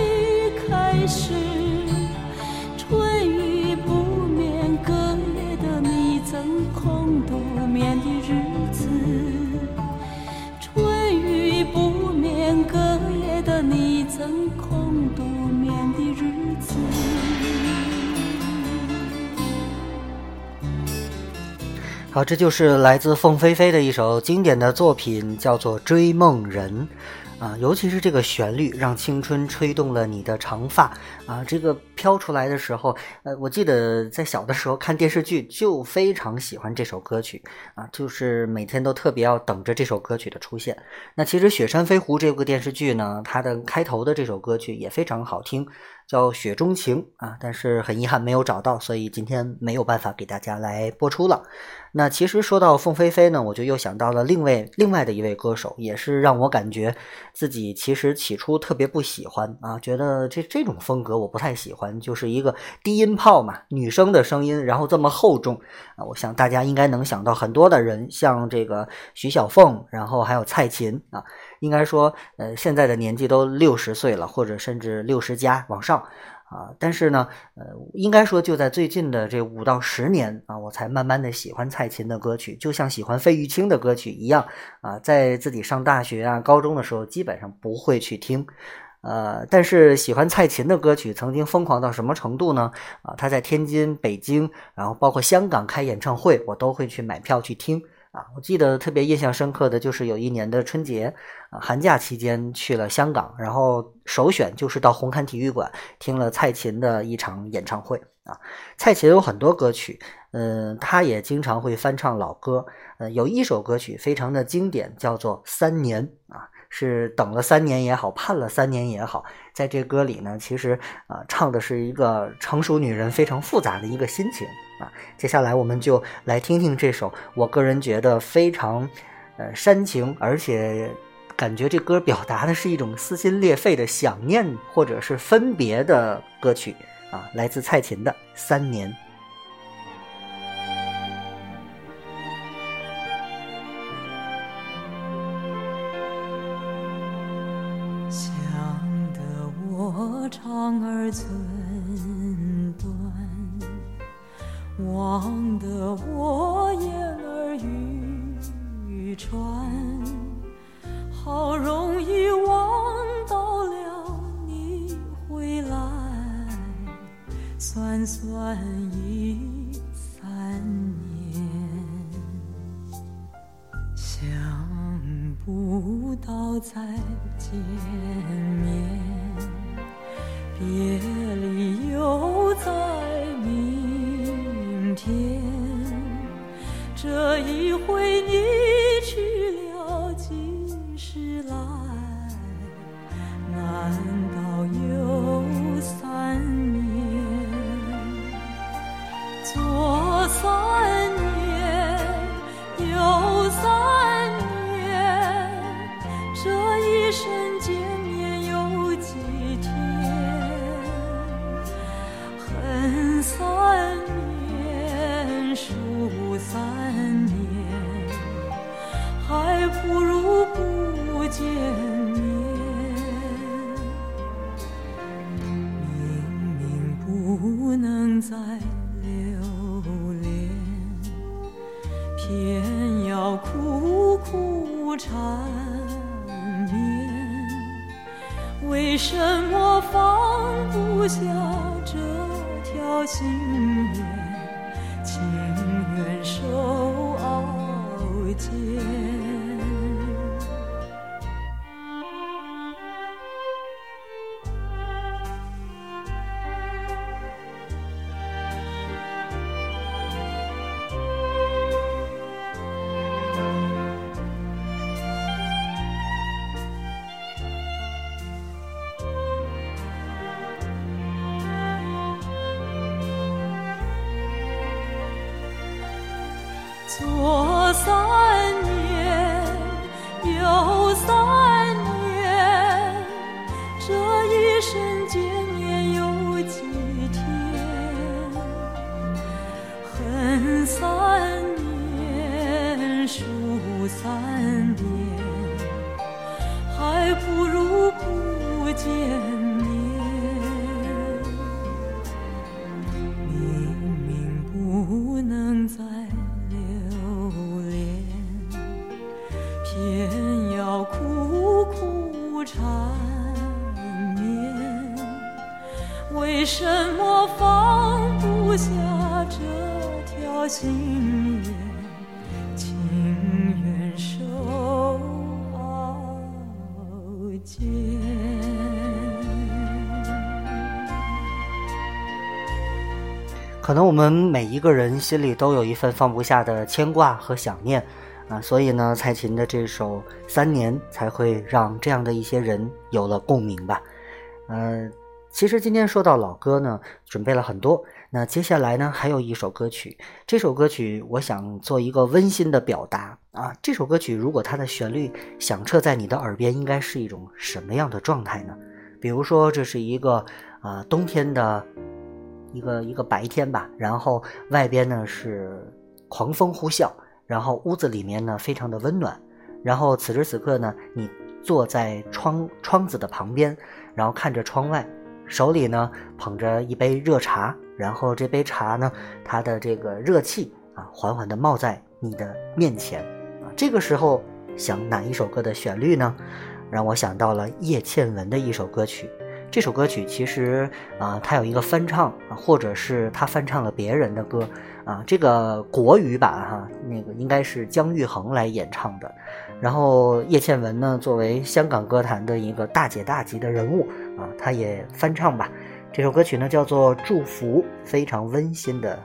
好，这就是来自凤飞飞的一首经典的作品，叫做《追梦人》。啊，尤其是这个旋律，让青春吹动了你的长发啊！这个飘出来的时候，呃，我记得在小的时候看电视剧就非常喜欢这首歌曲啊，就是每天都特别要等着这首歌曲的出现。那其实《雪山飞狐》这部电视剧呢，它的开头的这首歌曲也非常好听，叫《雪中情》啊，但是很遗憾没有找到，所以今天没有办法给大家来播出了。那其实说到凤飞飞呢，我就又想到了另外另外的一位歌手，也是让我感觉自己其实起初特别不喜欢啊，觉得这这种风格我不太喜欢，就是一个低音炮嘛，女生的声音，然后这么厚重啊，我想大家应该能想到很多的人，像这个徐小凤，然后还有蔡琴啊，应该说呃现在的年纪都六十岁了，或者甚至六十加往上。啊，但是呢，呃，应该说就在最近的这五到十年啊，我才慢慢的喜欢蔡琴的歌曲，就像喜欢费玉清的歌曲一样啊。在自己上大学啊、高中的时候，基本上不会去听，呃，但是喜欢蔡琴的歌曲，曾经疯狂到什么程度呢？啊，他在天津、北京，然后包括香港开演唱会，我都会去买票去听。啊，我记得特别印象深刻的就是有一年的春节，啊，寒假期间去了香港，然后首选就是到红磡体育馆听了蔡琴的一场演唱会。啊，蔡琴有很多歌曲，嗯，她也经常会翻唱老歌，呃，有一首歌曲非常的经典，叫做《三年》啊，是等了三年也好，盼了三年也好，在这歌里呢，其实啊，唱的是一个成熟女人非常复杂的一个心情。啊，接下来我们就来听听这首我个人觉得非常，呃煽情，而且感觉这歌表达的是一种撕心裂肺的想念或者是分别的歌曲啊，来自蔡琴的《三年》。想得我望得我眼儿欲穿，好容易望到了你回来，算算已三年，想不到再见面，别离又在天。这一回你去了几时来？难道有三年？左三年，右三年，这一生间可能我们每一个人心里都有一份放不下的牵挂和想念啊，所以呢，蔡琴的这首《三年》才会让这样的一些人有了共鸣吧。呃，其实今天说到老歌呢，准备了很多。那接下来呢，还有一首歌曲，这首歌曲我想做一个温馨的表达啊。这首歌曲如果它的旋律响彻在你的耳边，应该是一种什么样的状态呢？比如说，这是一个啊、呃冬天的一个一个白天吧，然后外边呢是狂风呼啸，然后屋子里面呢非常的温暖，然后此时此刻呢，你坐在窗窗子的旁边，然后看着窗外，手里呢捧着一杯热茶，然后这杯茶呢，它的这个热气啊，缓缓的冒在你的面前啊，这个时候想哪一首歌的旋律呢？让我想到了叶倩文的一首歌曲。这首歌曲其实啊，它有一个翻唱啊，或者是他翻唱了别人的歌啊。这个国语版哈、那个应该是姜育恒来演唱的。然后叶倩文呢，作为香港歌坛的一个大姐大级的人物啊，她也翻唱吧。这首歌曲呢叫做《祝福》，非常温馨的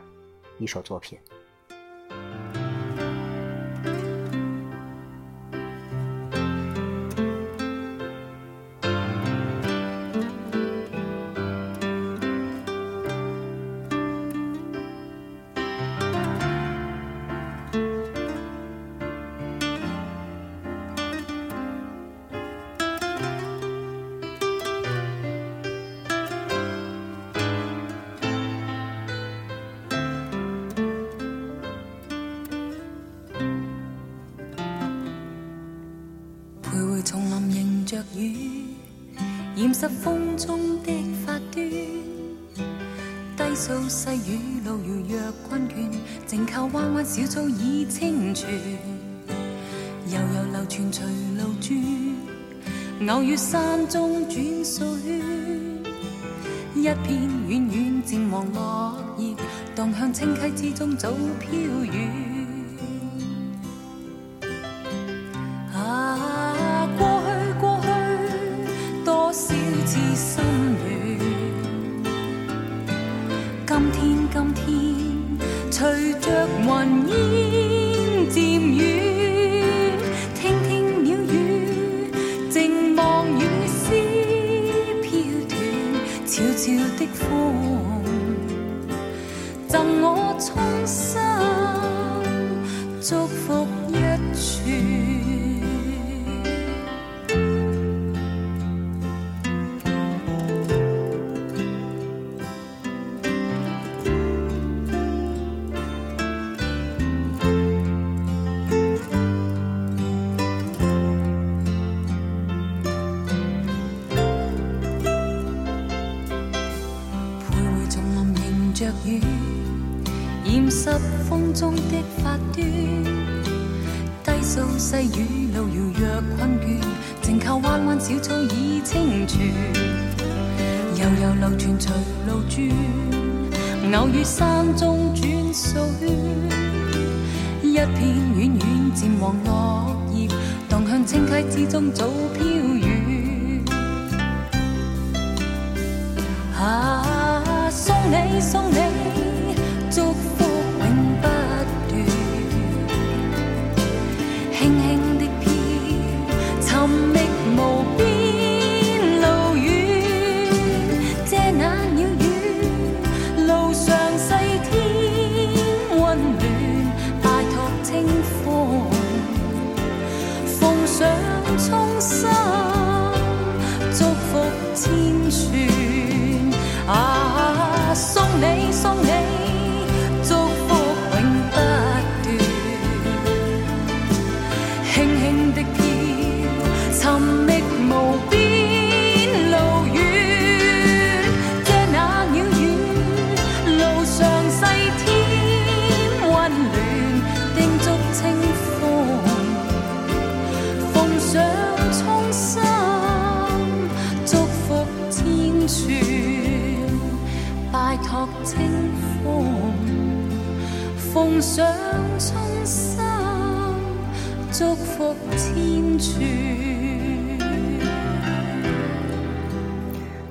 一首作品。低訴細雨路遙若困倦，静靠彎彎小草已清泉。悠悠流傳隨路轉，偶遇山中轉數圈。一片遠遠漸黃落葉，蕩向清溪之中早飄遠。啊，送你送你，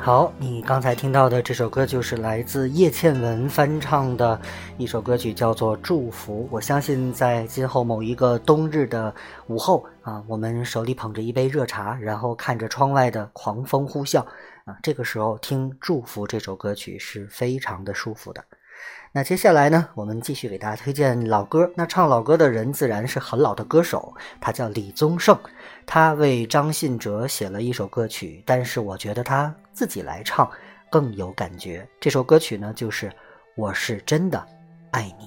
好，你刚才听到的这首歌就是来自叶倩文翻唱的一首歌曲，叫做《祝福》。我相信在今后某一个冬日的午后啊，我们手里捧着一杯热茶，然后看着窗外的狂风呼啸啊，这个时候听《祝福》这首歌曲是非常的舒服的。那接下来呢，我们继续给大家推荐老歌。那唱老歌的人自然是很老的歌手，他叫李宗盛，他为张信哲写了一首歌曲，但是我觉得他自己来唱更有感觉。这首歌曲呢，就是《我是真的爱你》。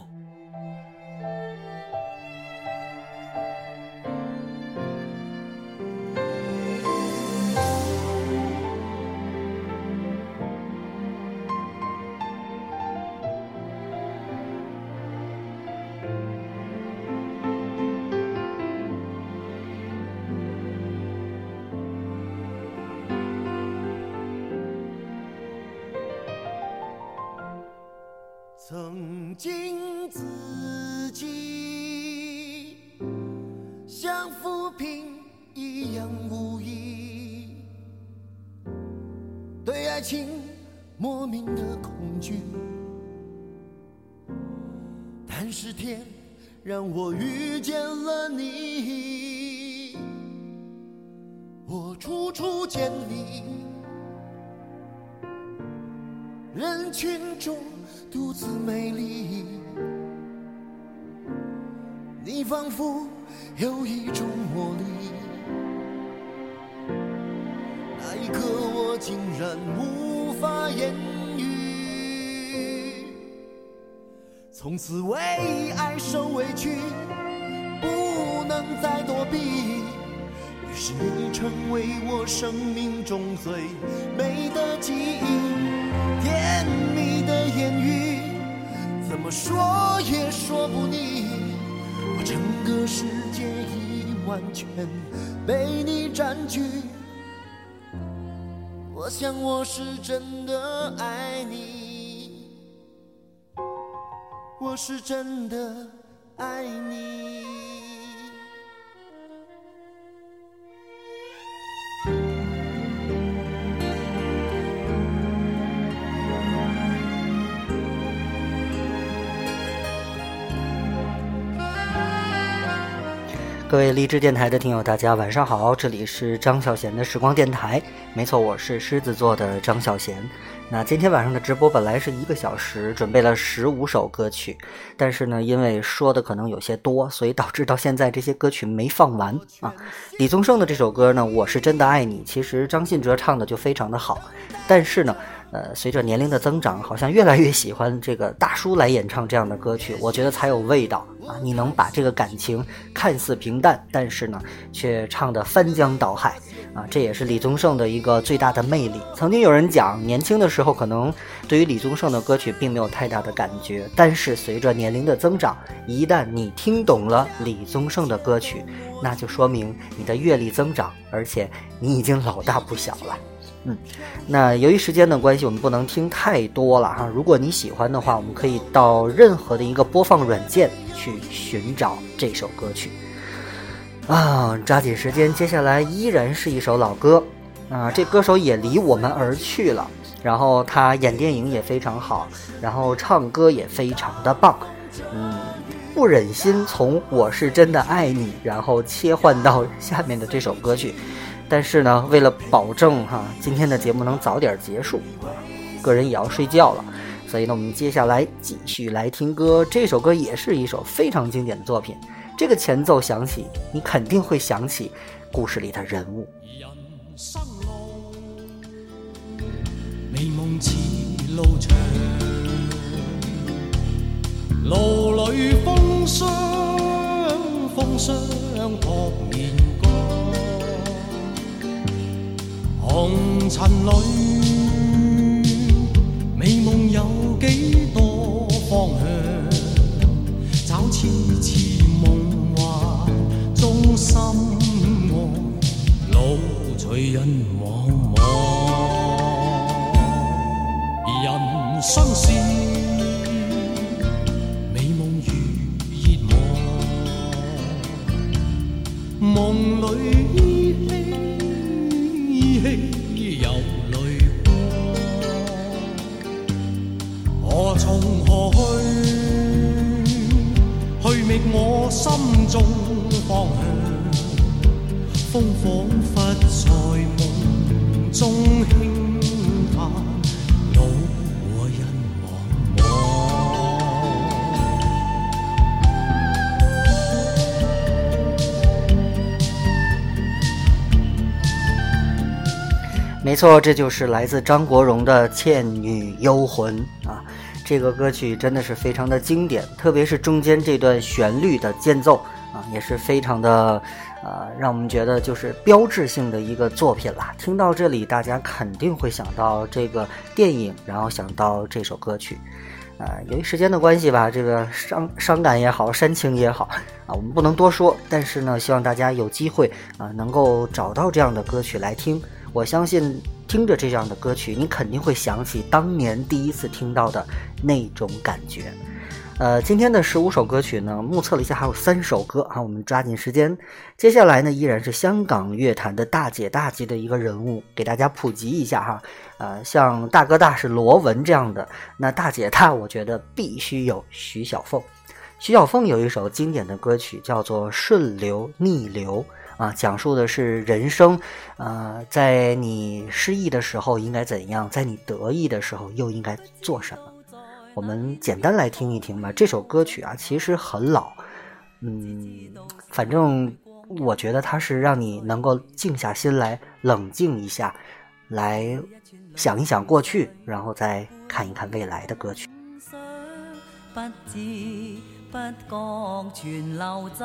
曾经自己像浮萍一样无依，对爱情莫名的恐惧。但是天让我遇见了你，我处处见你。人群中独自美丽，你仿佛有一种魔力。那一刻，我竟然无法言语，从此为爱受委屈，不能再躲避。于是你成为我生命中最美的记忆。甜，我说也说不腻。我整个世界已完全被你占据。我想我是真的爱你，我是真的爱你。各位励志电台的听友，大家晚上好，这里是张小贤的时光电台。没错，我是狮子座的张小贤。那今天晚上的直播本来是一个小时，准备了十五首歌曲，但是呢，因为说的可能有些多，所以导致到现在这些歌曲没放完 [laughs] 啊。李宗盛的这首歌呢，我是真的爱你，其实张信哲唱的就非常的好，但是呢。呃，随着年龄的增长，好像越来越喜欢这个大叔来演唱这样的歌曲，我觉得才有味道啊！你能把这个感情看似平淡，但是呢，却唱得翻江倒海啊，这也是李宗盛的一个最大的魅力。曾经有人讲，年轻的时候可能对于李宗盛的歌曲并没有太大的感觉，但是随着年龄的增长，一旦你听懂了李宗盛的歌曲，那就说明你的阅历增长，而且你已经老大不小了。嗯，那由于时间的关系，我们不能听太多了哈。如果你喜欢的话，我们可以到任何的一个播放软件去寻找这首歌曲。啊，抓紧时间，接下来依然是一首老歌，啊，这歌手也离我们而去了。然后他演电影也非常好，然后唱歌也非常的棒。嗯，不忍心从《我是真的爱你》然后切换到下面的这首歌曲。但是呢，为了保证哈今天的节目能早点结束啊，个人也要睡觉了，所以呢，我们接下来继续来听歌。这首歌也是一首非常经典的作品。这个前奏响起，你肯定会想起故事里的人物。人生路，美梦似路长，路里风霜，风霜扑面红尘里，美梦有几多方向？找痴痴梦幻中心愛，路随人茫茫。人生是美夢如熱望，夢裏依稀依稀有泪光。何从何去？去觅我心中方向。风仿佛在梦中轻没错，这就是来自张国荣的《倩女幽魂》啊。这个歌曲真的是非常的经典，特别是中间这段旋律的间奏啊，也是非常的，呃，让我们觉得就是标志性的一个作品啦。听到这里，大家肯定会想到这个电影，然后想到这首歌曲。呃，由于时间的关系吧，这个伤伤感也好，煽情也好，啊，我们不能多说。但是呢，希望大家有机会啊，能够找到这样的歌曲来听。我相信听着这样的歌曲，你肯定会想起当年第一次听到的那种感觉。呃，今天的十五首歌曲呢，目测了一下，还有三首歌啊，我们抓紧时间。接下来呢，依然是香港乐坛的大姐大级的一个人物，给大家普及一下哈。呃，像大哥大是罗文这样的，那大姐大我觉得必须有徐小凤。徐小凤有一首经典的歌曲叫做《顺流逆流》啊，讲述的是人生，呃，在你失意的时候应该怎样，在你得意的时候又应该做什么。我们简单来听一听吧。这首歌曲啊，其实很老，嗯，反正我觉得它是让你能够静下心来，冷静一下，来想一想过去，然后再看一看未来的歌曲。不知不觉全流走，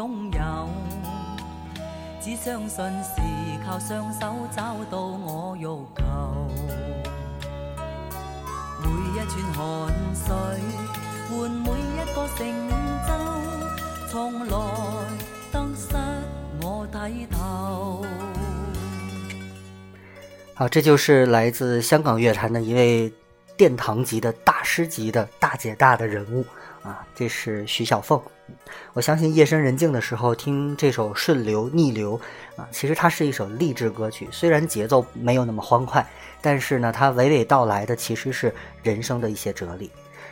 拥有。只相信是靠双手找到我欲求，每一串汗水换每一个成就，从来得失我睇头。好，这就是来自香港乐坛的一位殿堂级的大师级的大姐大的人物啊，这是徐小凤。我相信夜深人静的时候听这首《顺流逆流》啊，其实它是一首励志歌曲，虽然节奏没有那么欢快，但是呢，它娓娓道来的其实是人生的一些哲理。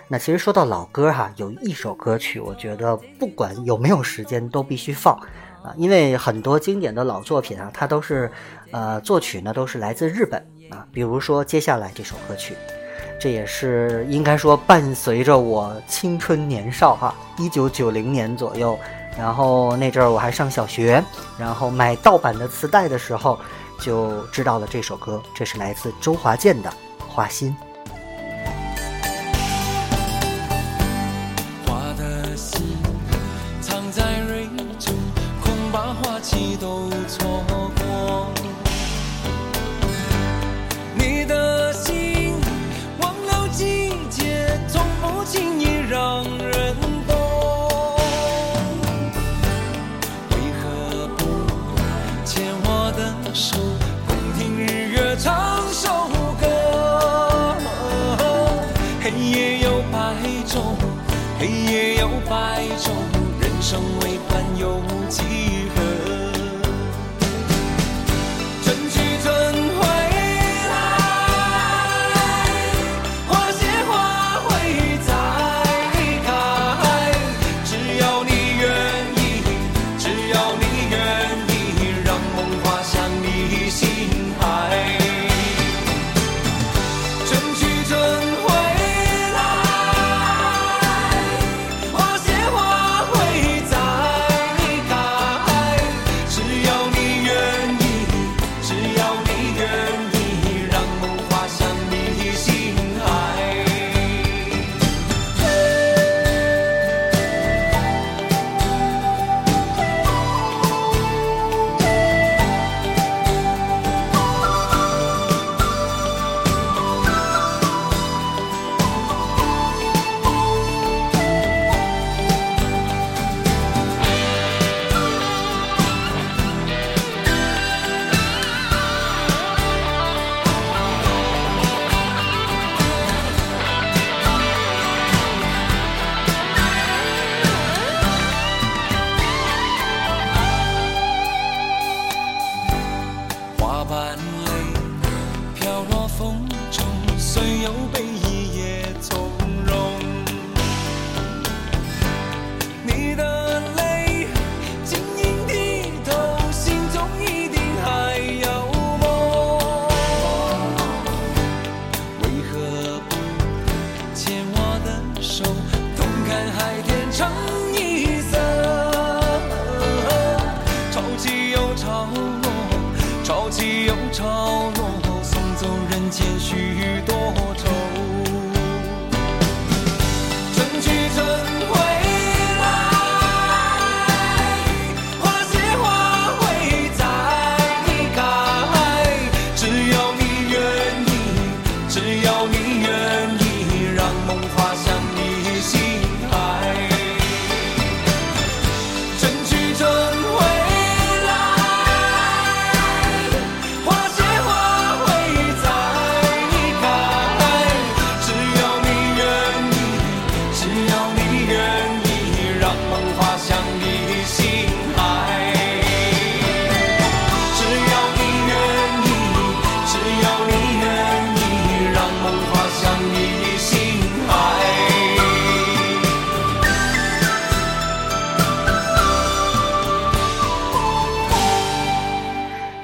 那其实说到老歌哈，有一首歌曲，我觉得不管有没有时间都必须放啊，因为很多经典的老作品啊，它都是呃作曲呢都是来自日本啊，比如说接下来这首歌曲。这也是应该说伴随着我青春年少哈，一九九零年左右，然后那阵儿我还上小学，然后买盗版的磁带的时候，就知道了这首歌，这是来自周华健的《花心》。花的心藏在蕊中，恐把花期都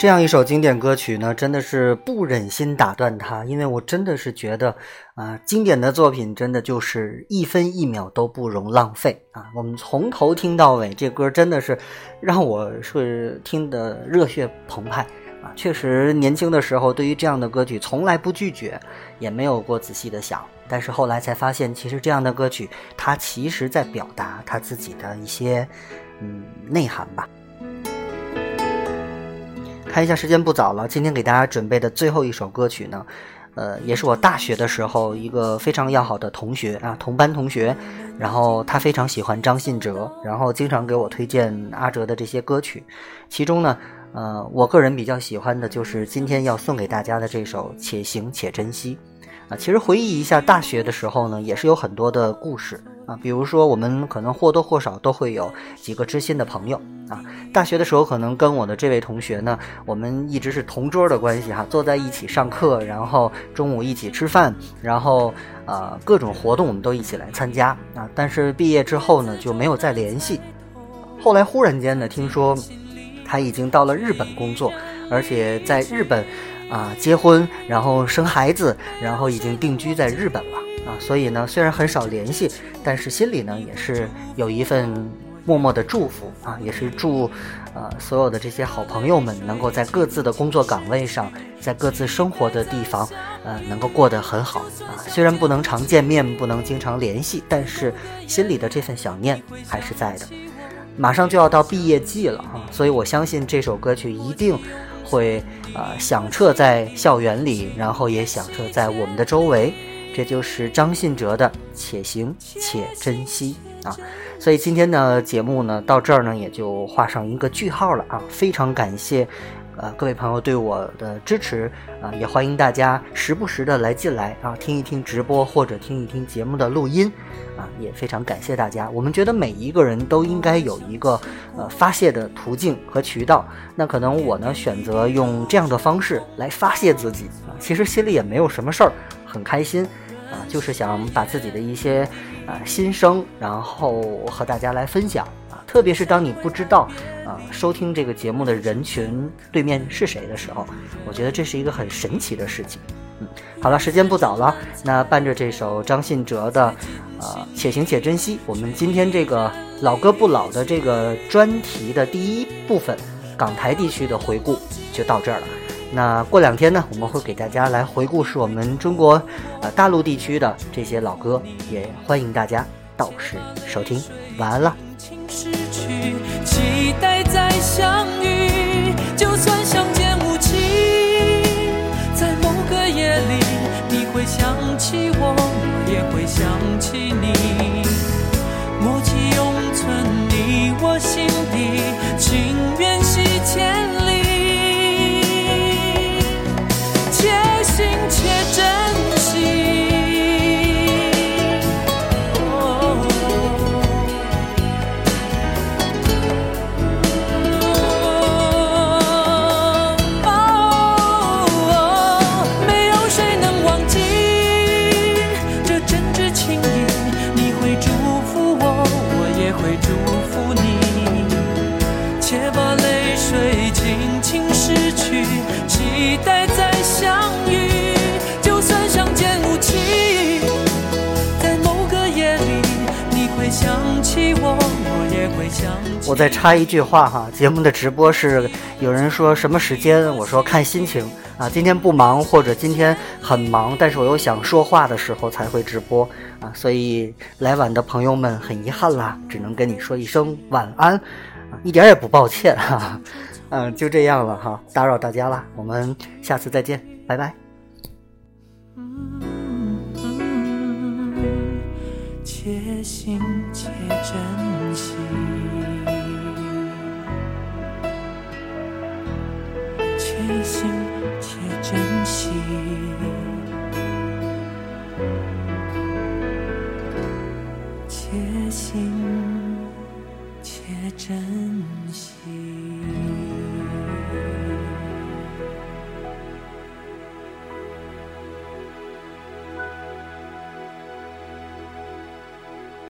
这样一首经典歌曲呢，真的是不忍心打断它，因为我真的是觉得啊、经典的作品真的就是一分一秒都不容浪费啊！我们从头听到尾，这歌真的是让我是听得热血澎湃啊！确实，年轻的时候对于这样的歌曲从来不拒绝，也没有过仔细的想，但是后来才发现，其实这样的歌曲它其实在表达他自己的一些嗯内涵吧。看一下时间不早了，今天给大家准备的最后一首歌曲呢，呃，也是我大学的时候一个非常要好的同学啊，同班同学，然后他非常喜欢张信哲，然后经常给我推荐阿哲的这些歌曲，其中呢，呃，我个人比较喜欢的就是今天要送给大家的这首《且行且珍惜》。啊，其实回忆一下大学的时候呢，也是有很多的故事啊，比如说我们可能或多或少都会有几个知心的朋友啊。大学的时候，可能跟我的这位同学呢，我们一直是同桌的关系哈，坐在一起上课，然后中午一起吃饭，然后呃各种活动我们都一起来参加啊。但是毕业之后呢，就没有再联系。后来忽然间呢，听说他已经到了日本工作，而且在日本。啊，结婚，然后生孩子，然后已经定居在日本了啊。所以呢，虽然很少联系，但是心里呢也是有一份默默的祝福啊，也是祝呃所有的这些好朋友们能够在各自的工作岗位上，在各自生活的地方，呃，能够过得很好啊。虽然不能常见面，不能经常联系，但是心里的这份想念还是在的。马上就要到毕业季了啊，所以我相信这首歌曲一定。会呃响彻在校园里，然后也响彻在我们的周围，这就是张信哲的《且行且珍惜》啊。所以今天的节目呢，到这儿呢也就画上一个句号了啊。非常感谢呃各位朋友对我的支持啊，也欢迎大家时不时的来进来啊，听一听直播或者听一听节目的录音。啊，也非常感谢大家。我们觉得每一个人都应该有一个呃发泄的途径和渠道。那可能我呢选择用这样的方式来发泄自己啊，其实心里也没有什么事儿，很开心啊，就是想把自己的一些啊心声，然后和大家来分享啊。特别是当你不知道啊收听这个节目的人群对面是谁的时候，我觉得这是一个很神奇的事情。嗯，好了，时间不早了，那伴着这首张信哲的。呃，且行且珍惜。我们今天这个老歌不老的这个专题的第一部分，港台地区的回顾就到这儿了。那过两天呢，我们会给大家来回顾是我们中国呃大陆地区的这些老歌，也欢迎大家到时收听。晚安了。失去，期待再相遇，就算相见无期，在某个夜里，你会想起我，我也会想起你，默契永存你我心底，情缘系千我再插一句话哈，节目的直播是有人说什么时间，我说看心情。啊，今天不忙或者今天很忙，但是我又想说话的时候才会直播。啊，所以来晚的朋友们很遗憾啦，只能跟你说一声晚安，啊，一点也不抱歉哈。哈，嗯，就这样了哈，打扰大家了，我们下次再见，拜拜。且行且心。